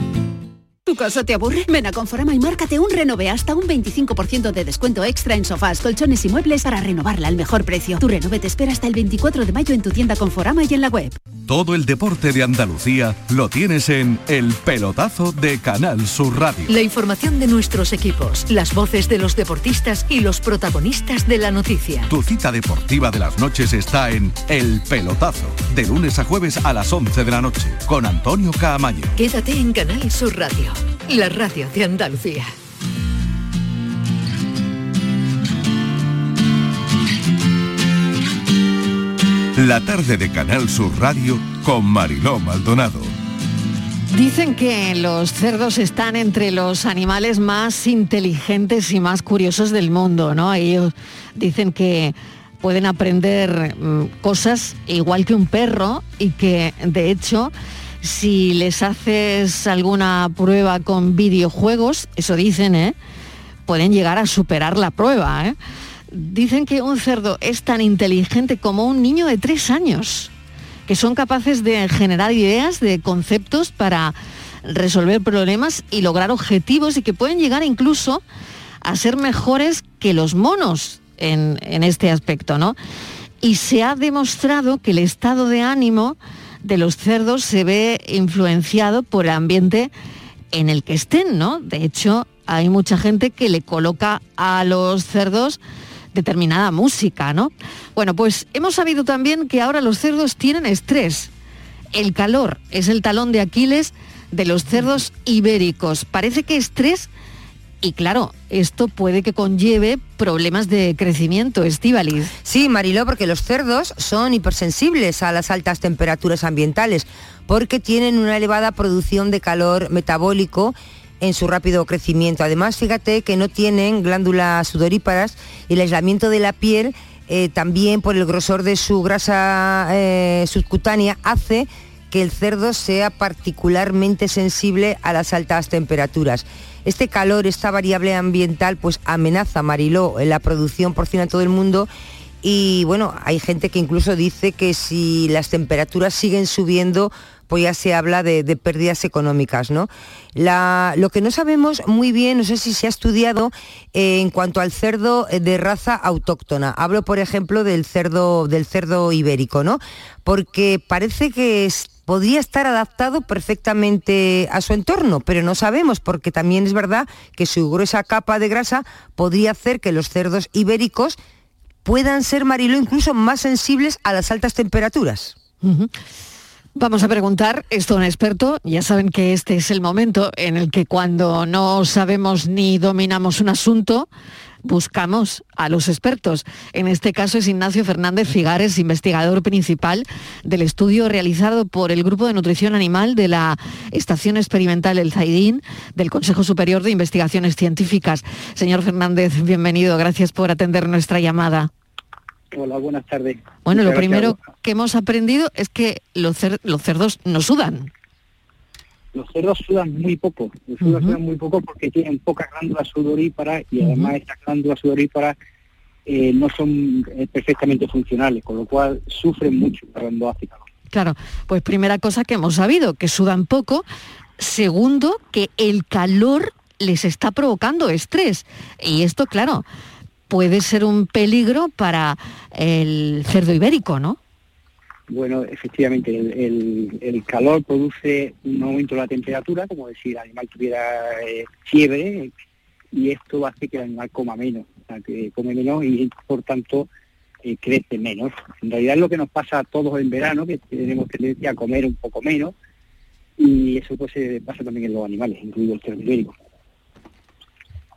¿Tu casa te aburre? Ven a Conforama y márcate un renove hasta un 25% de descuento extra en sofás, colchones y muebles para renovarla al mejor precio. Tu renove te espera hasta el 24 de mayo en tu tienda Conforama y en la web. Todo el deporte de Andalucía lo tienes en El Pelotazo de Canal Sur Radio. La información de nuestros equipos, las voces de los deportistas y los protagonistas de la noticia. Tu cita deportiva de las noches está en El Pelotazo, de lunes a jueves a las 11 de la noche, con Antonio Caamaño. Quédate en Canal Sur Radio, la radio de Andalucía. La tarde de Canal Sur Radio con Mariló Maldonado. Dicen que los cerdos están entre los animales más inteligentes y más curiosos del mundo, ¿no? Ellos dicen que pueden aprender mm, cosas igual que un perro y que de hecho si les haces alguna prueba con videojuegos, eso dicen, ¿eh? pueden llegar a superar la prueba. ¿eh? Dicen que un cerdo es tan inteligente como un niño de tres años, que son capaces de generar ideas, de conceptos para resolver problemas y lograr objetivos y que pueden llegar incluso a ser mejores que los monos en, en este aspecto, ¿no? Y se ha demostrado que el estado de ánimo de los cerdos se ve influenciado por el ambiente en el que estén, ¿no? De hecho, hay mucha gente que le coloca a los cerdos determinada música, ¿no? Bueno, pues hemos sabido también que ahora los cerdos tienen estrés. El calor es el talón de Aquiles de los cerdos ibéricos. Parece que estrés y claro, esto puede que conlleve problemas de crecimiento, Estíbaliz. Sí, Mariló, porque los cerdos son hipersensibles a las altas temperaturas ambientales, porque tienen una elevada producción de calor metabólico en su rápido crecimiento. Además, fíjate que no tienen glándulas sudoríparas y el aislamiento de la piel eh, también por el grosor de su grasa eh, subcutánea hace que el cerdo sea particularmente sensible a las altas temperaturas. Este calor, esta variable ambiental, pues amenaza, Mariló, la producción porcina en todo el mundo y bueno, hay gente que incluso dice que si las temperaturas siguen subiendo, pues ya se habla de, pérdidas económicas, ¿no? lo que no sabemos muy bien, no sé si se ha estudiado eh, en cuanto al cerdo de raza autóctona. Hablo, por ejemplo, del cerdo, del cerdo ibérico, ¿no? Porque parece que es, podría estar adaptado perfectamente a su entorno, pero no sabemos porque también es verdad que su gruesa capa de grasa podría hacer que los cerdos ibéricos puedan ser, Marilo, incluso más sensibles a las altas temperaturas. Vamos a preguntar esto a un experto. Ya saben que este es el momento en el que cuando no sabemos ni dominamos un asunto, buscamos a los expertos. En este caso es Ignacio Fernández Figares, investigador principal del estudio realizado por el Grupo de Nutrición Animal de la Estación Experimental El Zaidín del Consejo Superior de Investigaciones Científicas. Señor Fernández, bienvenido. Gracias por atender nuestra llamada. Hola, buenas tardes. Bueno, lo primero que hemos aprendido es que los, los cerdos no sudan los cerdos sudan muy poco, los cerdos sudan muy poco porque tienen pocas glándulas sudoríparas y además estas glándulas sudoríparas eh, no son eh, perfectamente funcionales, con lo cual sufren mucho cuando hace calor. Claro, pues primera cosa que hemos sabido, que sudan poco. Segundo, que el calor les está provocando estrés. Y esto, claro, puede ser un peligro para el cerdo ibérico, ¿no? Bueno, efectivamente, el, calor produce un aumento de la temperatura, como si el animal tuviera eh, fiebre, y esto hace que el animal coma menos, o sea, que come menos y por tanto eh, crece menos. En realidad es lo que nos pasa a todos en verano, que tenemos tendencia a comer un poco menos, y eso pues se pasa también en los animales, incluido el cerdo ibérico.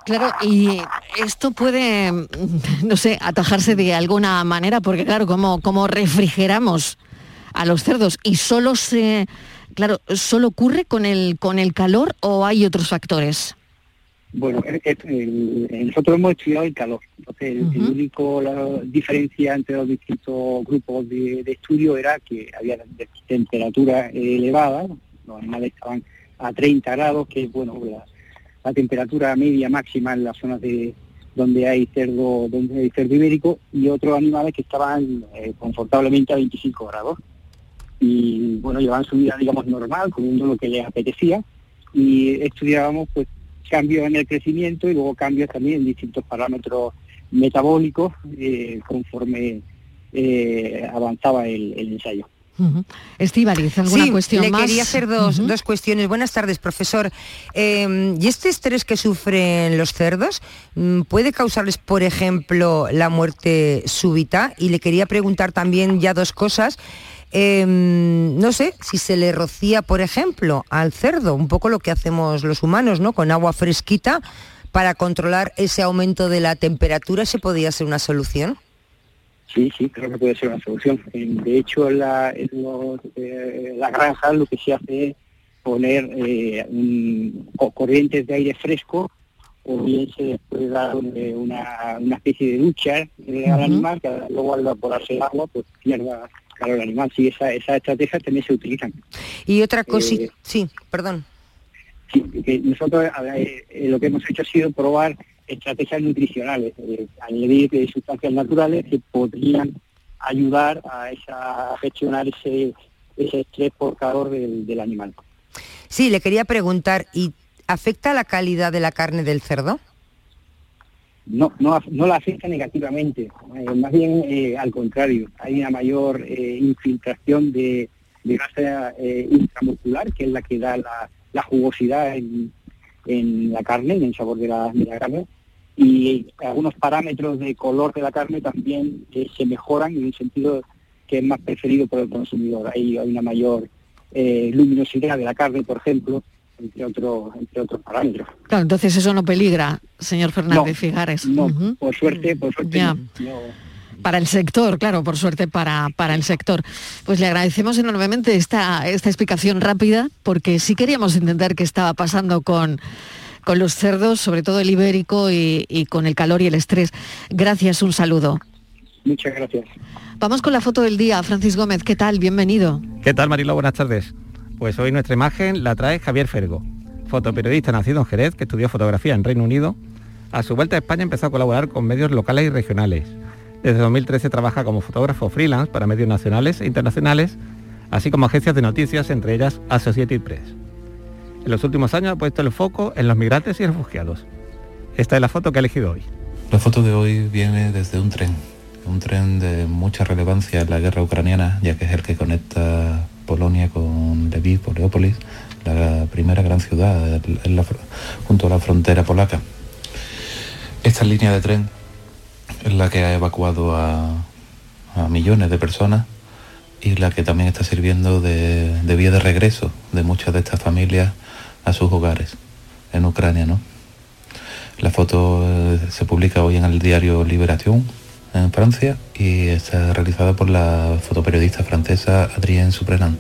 Claro, y esto puede, no sé, atajarse de alguna manera, porque claro, como, como refrigeramos a los cerdos y solo se, claro, solo ocurre con el, con el calor o hay otros factores. Bueno, nosotros hemos estudiado el calor. Entonces, el único la diferencia entre los distintos grupos de, estudio era que había temperatura elevada, los animales estaban a 30 grados, que es bueno, la, temperatura media máxima en las zonas de donde hay cerdo, donde hay cerdo ibérico, y otros animales que estaban eh, confortablemente a 25 grados y bueno, llevaban su vida, digamos, normal, comiendo lo que les apetecía, y estudiábamos pues cambios en el crecimiento y luego cambios también en distintos parámetros metabólicos eh, conforme eh, avanzaba el, ensayo. Estivaliz, ¿alguna sí, cuestión le más? quería hacer dos, dos cuestiones. Buenas tardes, profesor. Eh, ¿Y este estrés que sufren los cerdos mm, puede causarles, por ejemplo, la muerte súbita? Y le quería preguntar también ya dos cosas. Em, no sé si se le rocía, por ejemplo, al cerdo, un poco lo que hacemos los humanos, ¿no? Con agua fresquita para controlar ese aumento de la temperatura, ¿se podía ser una solución? Sí, sí, creo que puede ser una solución. De hecho, en la, en los, eh, la granja lo que se hace es poner eh, un, corrientes de aire fresco o bien se puede dar una, una especie de ducha eh, al animal que luego al evaporarse el agua pues pierda calor animal. Sí, esa, esa estrategia también se utilizan. Y otra cosita, sí, perdón. Sí, que nosotros lo que hemos hecho ha sido probar estrategias nutricionales, eh, añadir eh, sustancias naturales que podrían ayudar a, esa, gestionar ese, ese estrés por calor del, del animal. Sí, le quería preguntar, ¿y afecta la calidad de la carne del cerdo? No, no, no la afecta negativamente, eh, más bien eh, al contrario, hay una mayor eh, infiltración de, de grasa intramuscular, que es la que da la, jugosidad en, en, la carne, en el sabor de la, carne, y algunos parámetros de color de la carne también se mejoran en el sentido que es más preferido por el consumidor. Hay una mayor luminosidad de la carne, por ejemplo, entre otros entre otros parámetros. Claro, entonces eso no peligra, señor Fernández Fijares. No, por suerte, por suerte ya. Para el sector, claro, por suerte para, para el sector. Pues le agradecemos enormemente esta, esta explicación rápida, porque sí queríamos entender qué estaba pasando con, con los cerdos, sobre todo el ibérico y, y con el calor y el estrés. Gracias, un saludo. Muchas gracias. Vamos con la foto del día. Francis Gómez, ¿qué tal? Bienvenido. ¿Qué tal, Marilo? Buenas tardes. Pues hoy nuestra imagen la trae Javier Fergo, fotoperiodista nacido en Jerez, que estudió fotografía en Reino Unido. A su vuelta a España empezó a colaborar con medios locales y regionales. Desde 2013 trabaja como fotógrafo freelance para medios nacionales e internacionales, así como agencias de noticias, entre ellas Associated Press. En los últimos años ha puesto el foco en los migrantes y refugiados. Esta es la foto que ha elegido hoy. La foto de hoy viene desde un tren, un tren de mucha relevancia en la guerra ucraniana, ya que es el que conecta Polonia con Lviv Leópolis, la primera gran ciudad junto a la frontera polaca. Esta línea de tren es la que ha evacuado a, a millones de personas y la que también está sirviendo de, de, vía de regreso de muchas de estas familias a sus hogares en Ucrania. ¿no? La foto eh, se publica hoy en el diario Liberación en Francia y está realizada por la fotoperiodista francesa Adrienne Suprenan.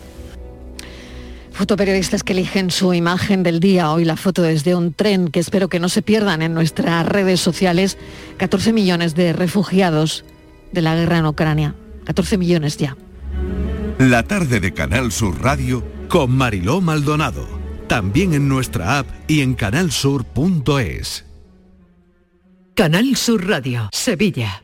Fotoperiodistas que eligen su imagen del día, hoy la foto desde un tren que espero que no se pierdan en nuestras redes sociales, 14 millones de refugiados de la guerra en Ucrania, 14 millones ya. La tarde de Canal Sur Radio con Mariló Maldonado, también en nuestra app y en canalsur.es. Canal Sur Radio, Sevilla.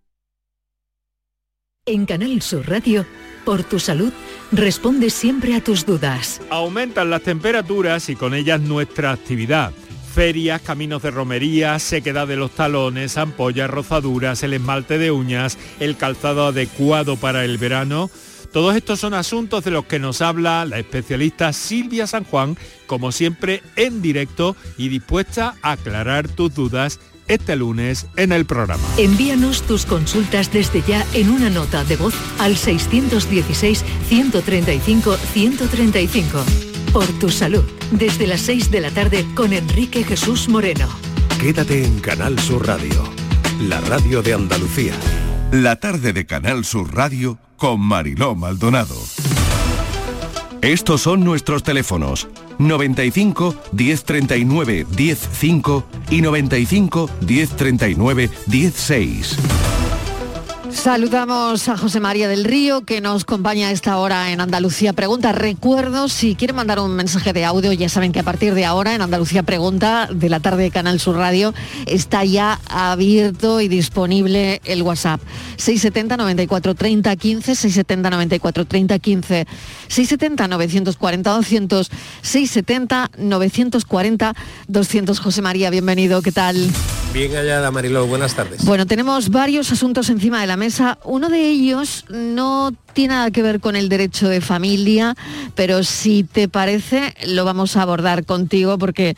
En Canal Sur Radio, por tu salud, responde siempre a tus dudas. Aumentan las temperaturas y con ellas nuestra actividad. ferias, caminos de romería, sequedad de los talones, ampollas, rozaduras, el esmalte de uñas, el calzado adecuado para el verano. Todos estos son asuntos de los que nos habla la especialista Silvia San Juan, como siempre en directo y dispuesta a aclarar tus dudas este lunes en el programa. Envíanos tus consultas desde ya en una nota de voz al 616-135-135. Por tu salud, desde las 6 de la tarde con Enrique Jesús Moreno. Quédate en Canal Sur Radio, la radio de Andalucía. La tarde de Canal Sur Radio con Mariló Maldonado. Estos son nuestros teléfonos 95 1039 105 y 95 1039 16. Saludamos a José María del Río, que nos acompaña a esta hora en Andalucía Pregunta. Recuerdo, si quieren mandar un mensaje de audio, ya saben que a partir de ahora en Andalucía Pregunta, de la tarde de Canal Sur Radio, está ya abierto y disponible el WhatsApp. 670 94 30 15, 670 94 30 15, 670 940 200, 670 940 200. José María, bienvenido, ¿qué tal? Bien hallada, Mariló, buenas tardes. Bueno, tenemos varios asuntos encima de la mesa. Uno de ellos no tiene nada que ver con el derecho de familia, pero si te parece, lo vamos a abordar contigo porque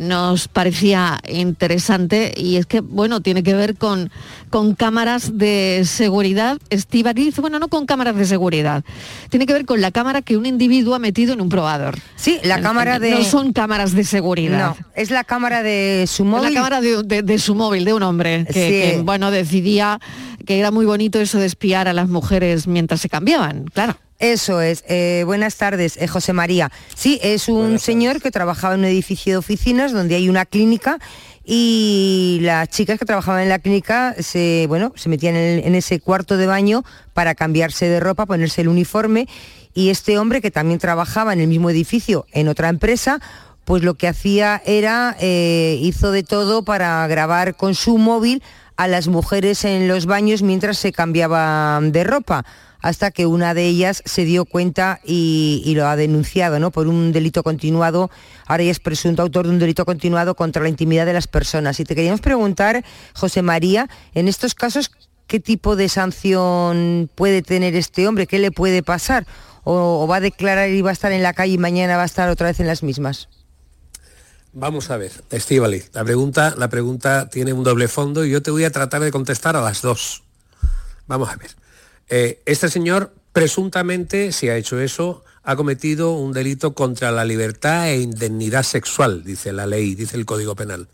nos parecía interesante y es que, bueno, tiene que ver con, con cámaras de seguridad. Estivaliz, bueno, no con cámaras de seguridad, tiene que ver con la cámara que un individuo ha metido en un probador. Sí, la cámara de... No son cámaras de seguridad. No, es la cámara de su móvil. La cámara de, su móvil, de un hombre que, que, bueno, decidía que era muy bonito eso de espiar a las mujeres mientras se cambiaban, claro. Eso es. Eh, buenas tardes, eh, José María. Sí, es un señor que trabajaba en un edificio de oficinas donde hay una clínica y las chicas que trabajaban en la clínica se, bueno, se metían en, en ese cuarto de baño para cambiarse de ropa, ponerse el uniforme y este hombre que también trabajaba en el mismo edificio en otra empresa, pues lo que hacía era, eh, hizo de todo para grabar con su móvil a las mujeres en los baños mientras se cambiaban de ropa hasta que una de ellas se dio cuenta y, lo ha denunciado ¿no? por un delito continuado. Ahora ya es presunto autor de un delito continuado contra la intimidad de las personas. Y te queríamos preguntar, José María, en estos casos, ¿qué tipo de sanción puede tener este hombre? ¿Qué le puede pasar? ¿O, va a declarar y va a estar en la calle y mañana va a estar otra vez en las mismas? Vamos a ver, Estivali, la pregunta, la pregunta tiene un doble fondo y yo te voy a tratar de contestar a las dos. Vamos a ver. Eh, este señor presuntamente, si ha hecho eso, ha cometido un delito contra la libertad e indemnidad sexual, dice la ley, dice el Código Penal.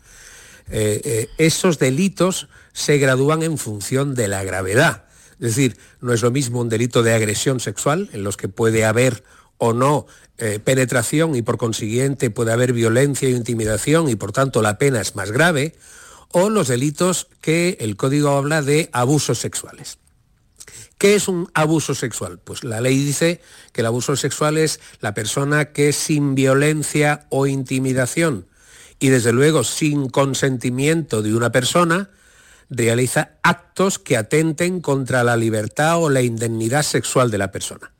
Eh, eh, esos delitos se gradúan en función de la gravedad. Es decir, no es lo mismo un delito de agresión sexual, en los que puede haber o no penetración y por consiguiente puede haber violencia e intimidación y por tanto la pena es más grave, o los delitos que el código habla de abusos sexuales. ¿Qué es un abuso sexual? Pues la ley dice que el abuso sexual es la persona que sin violencia o intimidación y desde luego sin consentimiento de una persona realiza actos que atenten contra la libertad o la indemnidad sexual de la persona.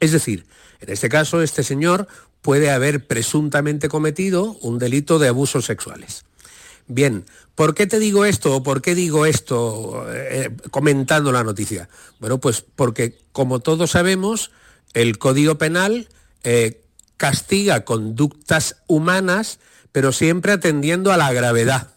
Es decir, en este caso este señor puede haber presuntamente cometido un delito de abusos sexuales. Bien, ¿por qué te digo esto o por qué digo esto eh, comentando la noticia? Bueno, pues porque como todos sabemos, el Código Penal eh, castiga conductas humanas, pero siempre atendiendo a la gravedad.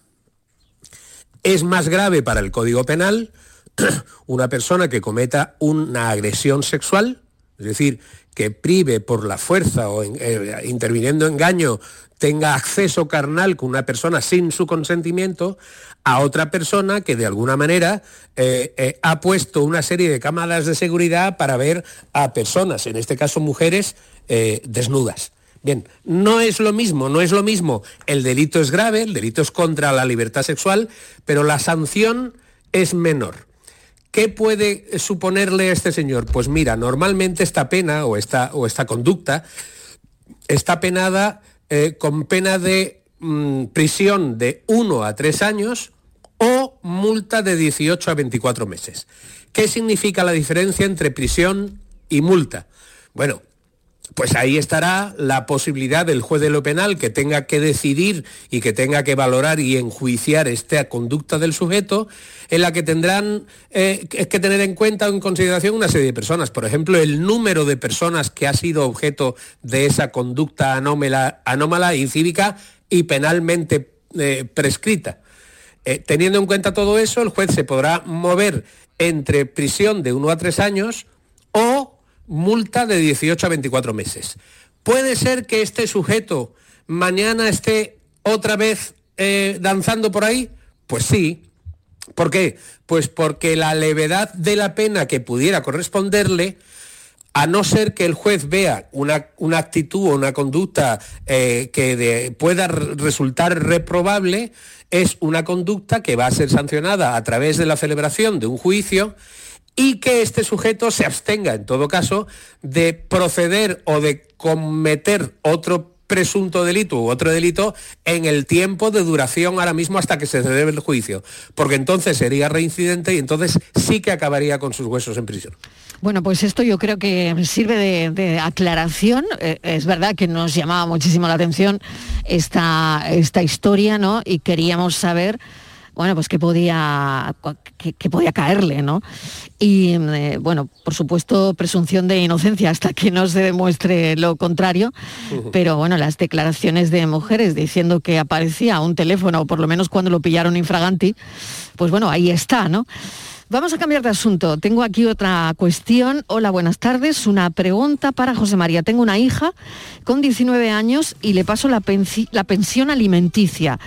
Es más grave para el Código Penal una persona que cometa una agresión sexual, es decir, que prive por la fuerza o eh, interviniendo engaño tenga acceso carnal con una persona sin su consentimiento a otra persona que de alguna manera eh, eh, ha puesto una serie de cámaras de seguridad para ver a personas, en este caso mujeres, eh, desnudas. Bien, no es lo mismo, no es lo mismo. El delito es grave, el delito es contra la libertad sexual, pero la sanción es menor. ¿Qué puede suponerle a este señor? Pues mira, normalmente esta pena o esta, o esta conducta está penada eh, con pena de mm, prisión de 1 a 3 años o multa de 18 a 24 meses. ¿Qué significa la diferencia entre prisión y multa? Bueno, pues ahí estará la posibilidad del juez de lo penal que tenga que decidir y que tenga que valorar y enjuiciar esta conducta del sujeto, en la que tendrán eh, que tener en cuenta o en consideración una serie de personas. Por ejemplo, el número de personas que ha sido objeto de esa conducta anómala, anómala incívica y penalmente eh, prescrita. Eh, teniendo en cuenta todo eso, el juez se podrá mover entre prisión de 1 a 3 años multa de 18 a 24 meses. ¿Puede ser que este sujeto mañana esté otra vez eh, danzando por ahí? Pues sí. ¿Por qué? Pues porque la levedad de la pena que pudiera corresponderle, a no ser que el juez vea una, una actitud o una conducta eh, que pueda resultar reprobable, es una conducta que va a ser sancionada a través de la celebración de un juicio y que este sujeto se abstenga, en todo caso, de proceder o de cometer otro presunto delito u otro delito en el tiempo de duración ahora mismo hasta que se celebre el juicio, porque entonces sería reincidente y entonces sí que acabaría con sus huesos en prisión. Bueno, pues esto yo creo que sirve de, aclaración. Eh, es verdad que nos llamaba muchísimo la atención esta, esta historia, ¿no? Y queríamos saber bueno, pues que podía, que, podía caerle, ¿no? Y eh, bueno, por supuesto, presunción de inocencia hasta que no se demuestre lo contrario, pero bueno, las declaraciones de mujeres diciendo que aparecía un teléfono, o por lo menos cuando lo pillaron infraganti, pues bueno, ahí está, ¿no? Vamos a cambiar de asunto. Tengo aquí otra cuestión. Hola, buenas tardes. Una pregunta para José María. Tengo una hija con 19 años y le paso la, la pensión alimenticia.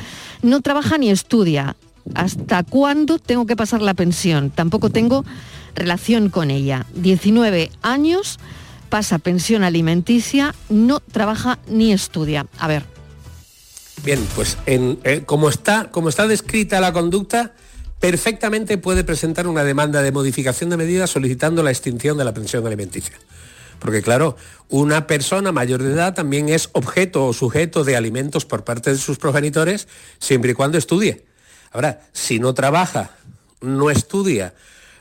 No trabaja ni estudia. ¿Hasta cuándo tengo que pasar la pensión? Tampoco tengo relación con ella. 19 años, pasa pensión alimenticia, no trabaja ni estudia. A ver. Bien, pues eh, como, está, como está descrita la conducta, perfectamente puede presentar una demanda de modificación de medidas solicitando la extinción de la pensión alimenticia. Porque claro, una persona mayor de edad también es objeto o sujeto de alimentos por parte de sus progenitores siempre y cuando estudie. Ahora, si no trabaja, no estudia,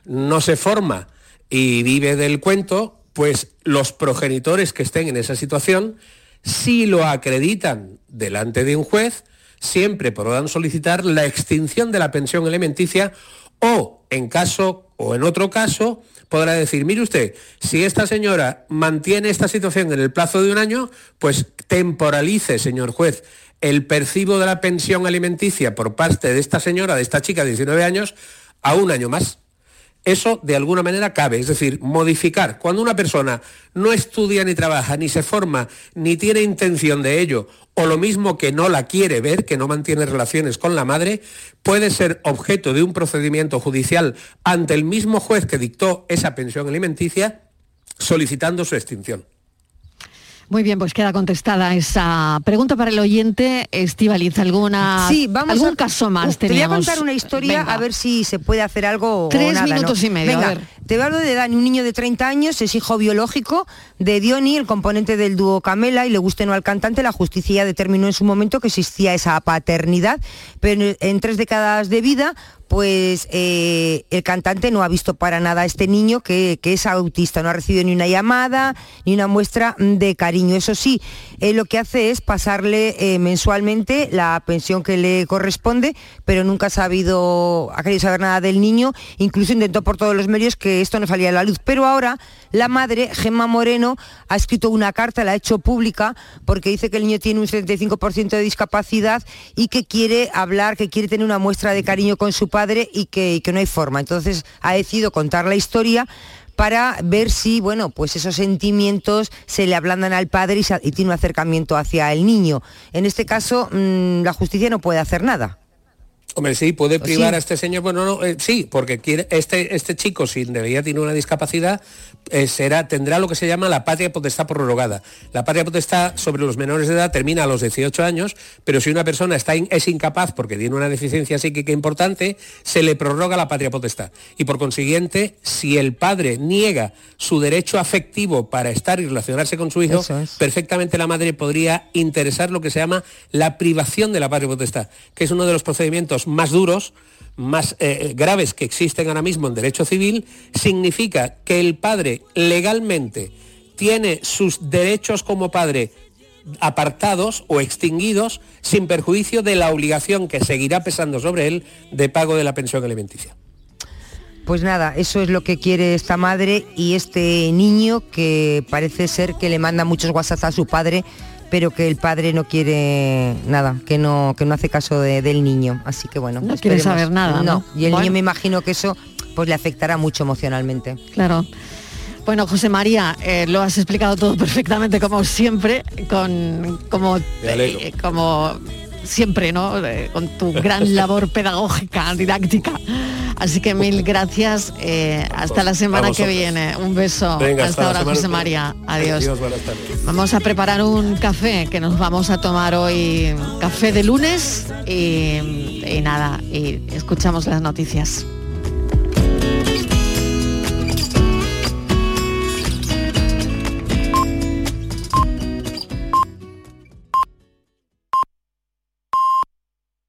no se forma y vive del cuento, pues los progenitores que estén en esa situación, si lo acreditan delante de un juez, siempre podrán solicitar la extinción de la pensión alimenticia o, en caso o en otro caso, podrá decir, mire usted, si esta señora mantiene esta situación en el plazo de un año, pues temporalice, señor juez, el percibo de la pensión alimenticia por parte de esta señora, de esta chica de 19 años, a un año más. Eso de alguna manera cabe, es decir, modificar. Cuando una persona no estudia ni trabaja, ni se forma, ni tiene intención de ello, o lo mismo que no la quiere ver, que no mantiene relaciones con la madre, puede ser objeto de un procedimiento judicial ante el mismo juez que dictó esa pensión alimenticia solicitando su extinción. Muy bien, pues queda contestada esa pregunta para el oyente. Estivaliz, ¿alguna, sí, vamos ¿algún caso más Te voy a contar una historia a ver si se puede hacer algo Tres minutos y medio, Venga, Te hablo de Dani, un niño de 30 años, es hijo biológico de Diony, el componente del dúo Camela, y le guste no al cantante, la justicia determinó en su momento que existía esa paternidad, pero en tres décadas de vida pues eh, el cantante no ha visto para nada a este niño que, es autista, no ha recibido ni una llamada ni una muestra de cariño. Eso sí, él lo que hace es pasarle eh, mensualmente la pensión que le corresponde, pero nunca ha sabido, ha querido saber nada del niño, incluso intentó por todos los medios que esto no salía a la luz. Pero ahora la madre, Gemma Moreno, ha escrito una carta, la ha hecho pública, porque dice que el niño tiene un 75% de discapacidad y que quiere hablar, que quiere tener una muestra de cariño con su padre y que, no hay forma. Entonces ha decidido contar la historia para ver si, bueno, pues esos sentimientos se le ablandan al padre y, tiene un acercamiento hacia el niño. En este caso, mm, la justicia no puede hacer nada. Hombre, sí, puede privar a este señor, bueno, no, eh, sí, porque quiere, este, este chico, si debería tener una discapacidad, eh, será, tendrá lo que se llama la patria potestad prorrogada. La patria potestad sobre los menores de edad termina a los 18 años, pero si una persona está es incapaz porque tiene una deficiencia psíquica importante, se le prorroga la patria potestad. Y por consiguiente, si el padre niega su derecho afectivo para estar y relacionarse con su hijo, perfectamente la madre podría interesar lo que se llama la privación de la patria potestad, que es uno de los procedimientos más duros, más eh, graves que existen ahora mismo en derecho civil, significa que el padre legalmente tiene sus derechos como padre apartados o extinguidos sin perjuicio de la obligación que seguirá pesando sobre él de pago de la pensión alimenticia. Pues nada, eso es lo que quiere esta madre y este niño que parece ser que le manda muchos WhatsApp a su padre, pero que el padre no quiere nada, que no, que no hace caso de- del niño. Así que bueno. No quiere saber nada, ¿no? Y el Bueno. niño me imagino que eso pues le afectará mucho emocionalmente. Claro. Bueno, José María, eh, lo has explicado todo perfectamente, como siempre, con como, eh, como siempre, ¿no? Eh, con tu gran labor pedagógica, didáctica. Así que mil gracias. eh, hasta la semana que viene. Un beso. Venga, hasta ahora, José María. Adiós. Vamos a preparar un café que nos vamos a tomar hoy, café de lunes y, y nada, y escuchamos las noticias.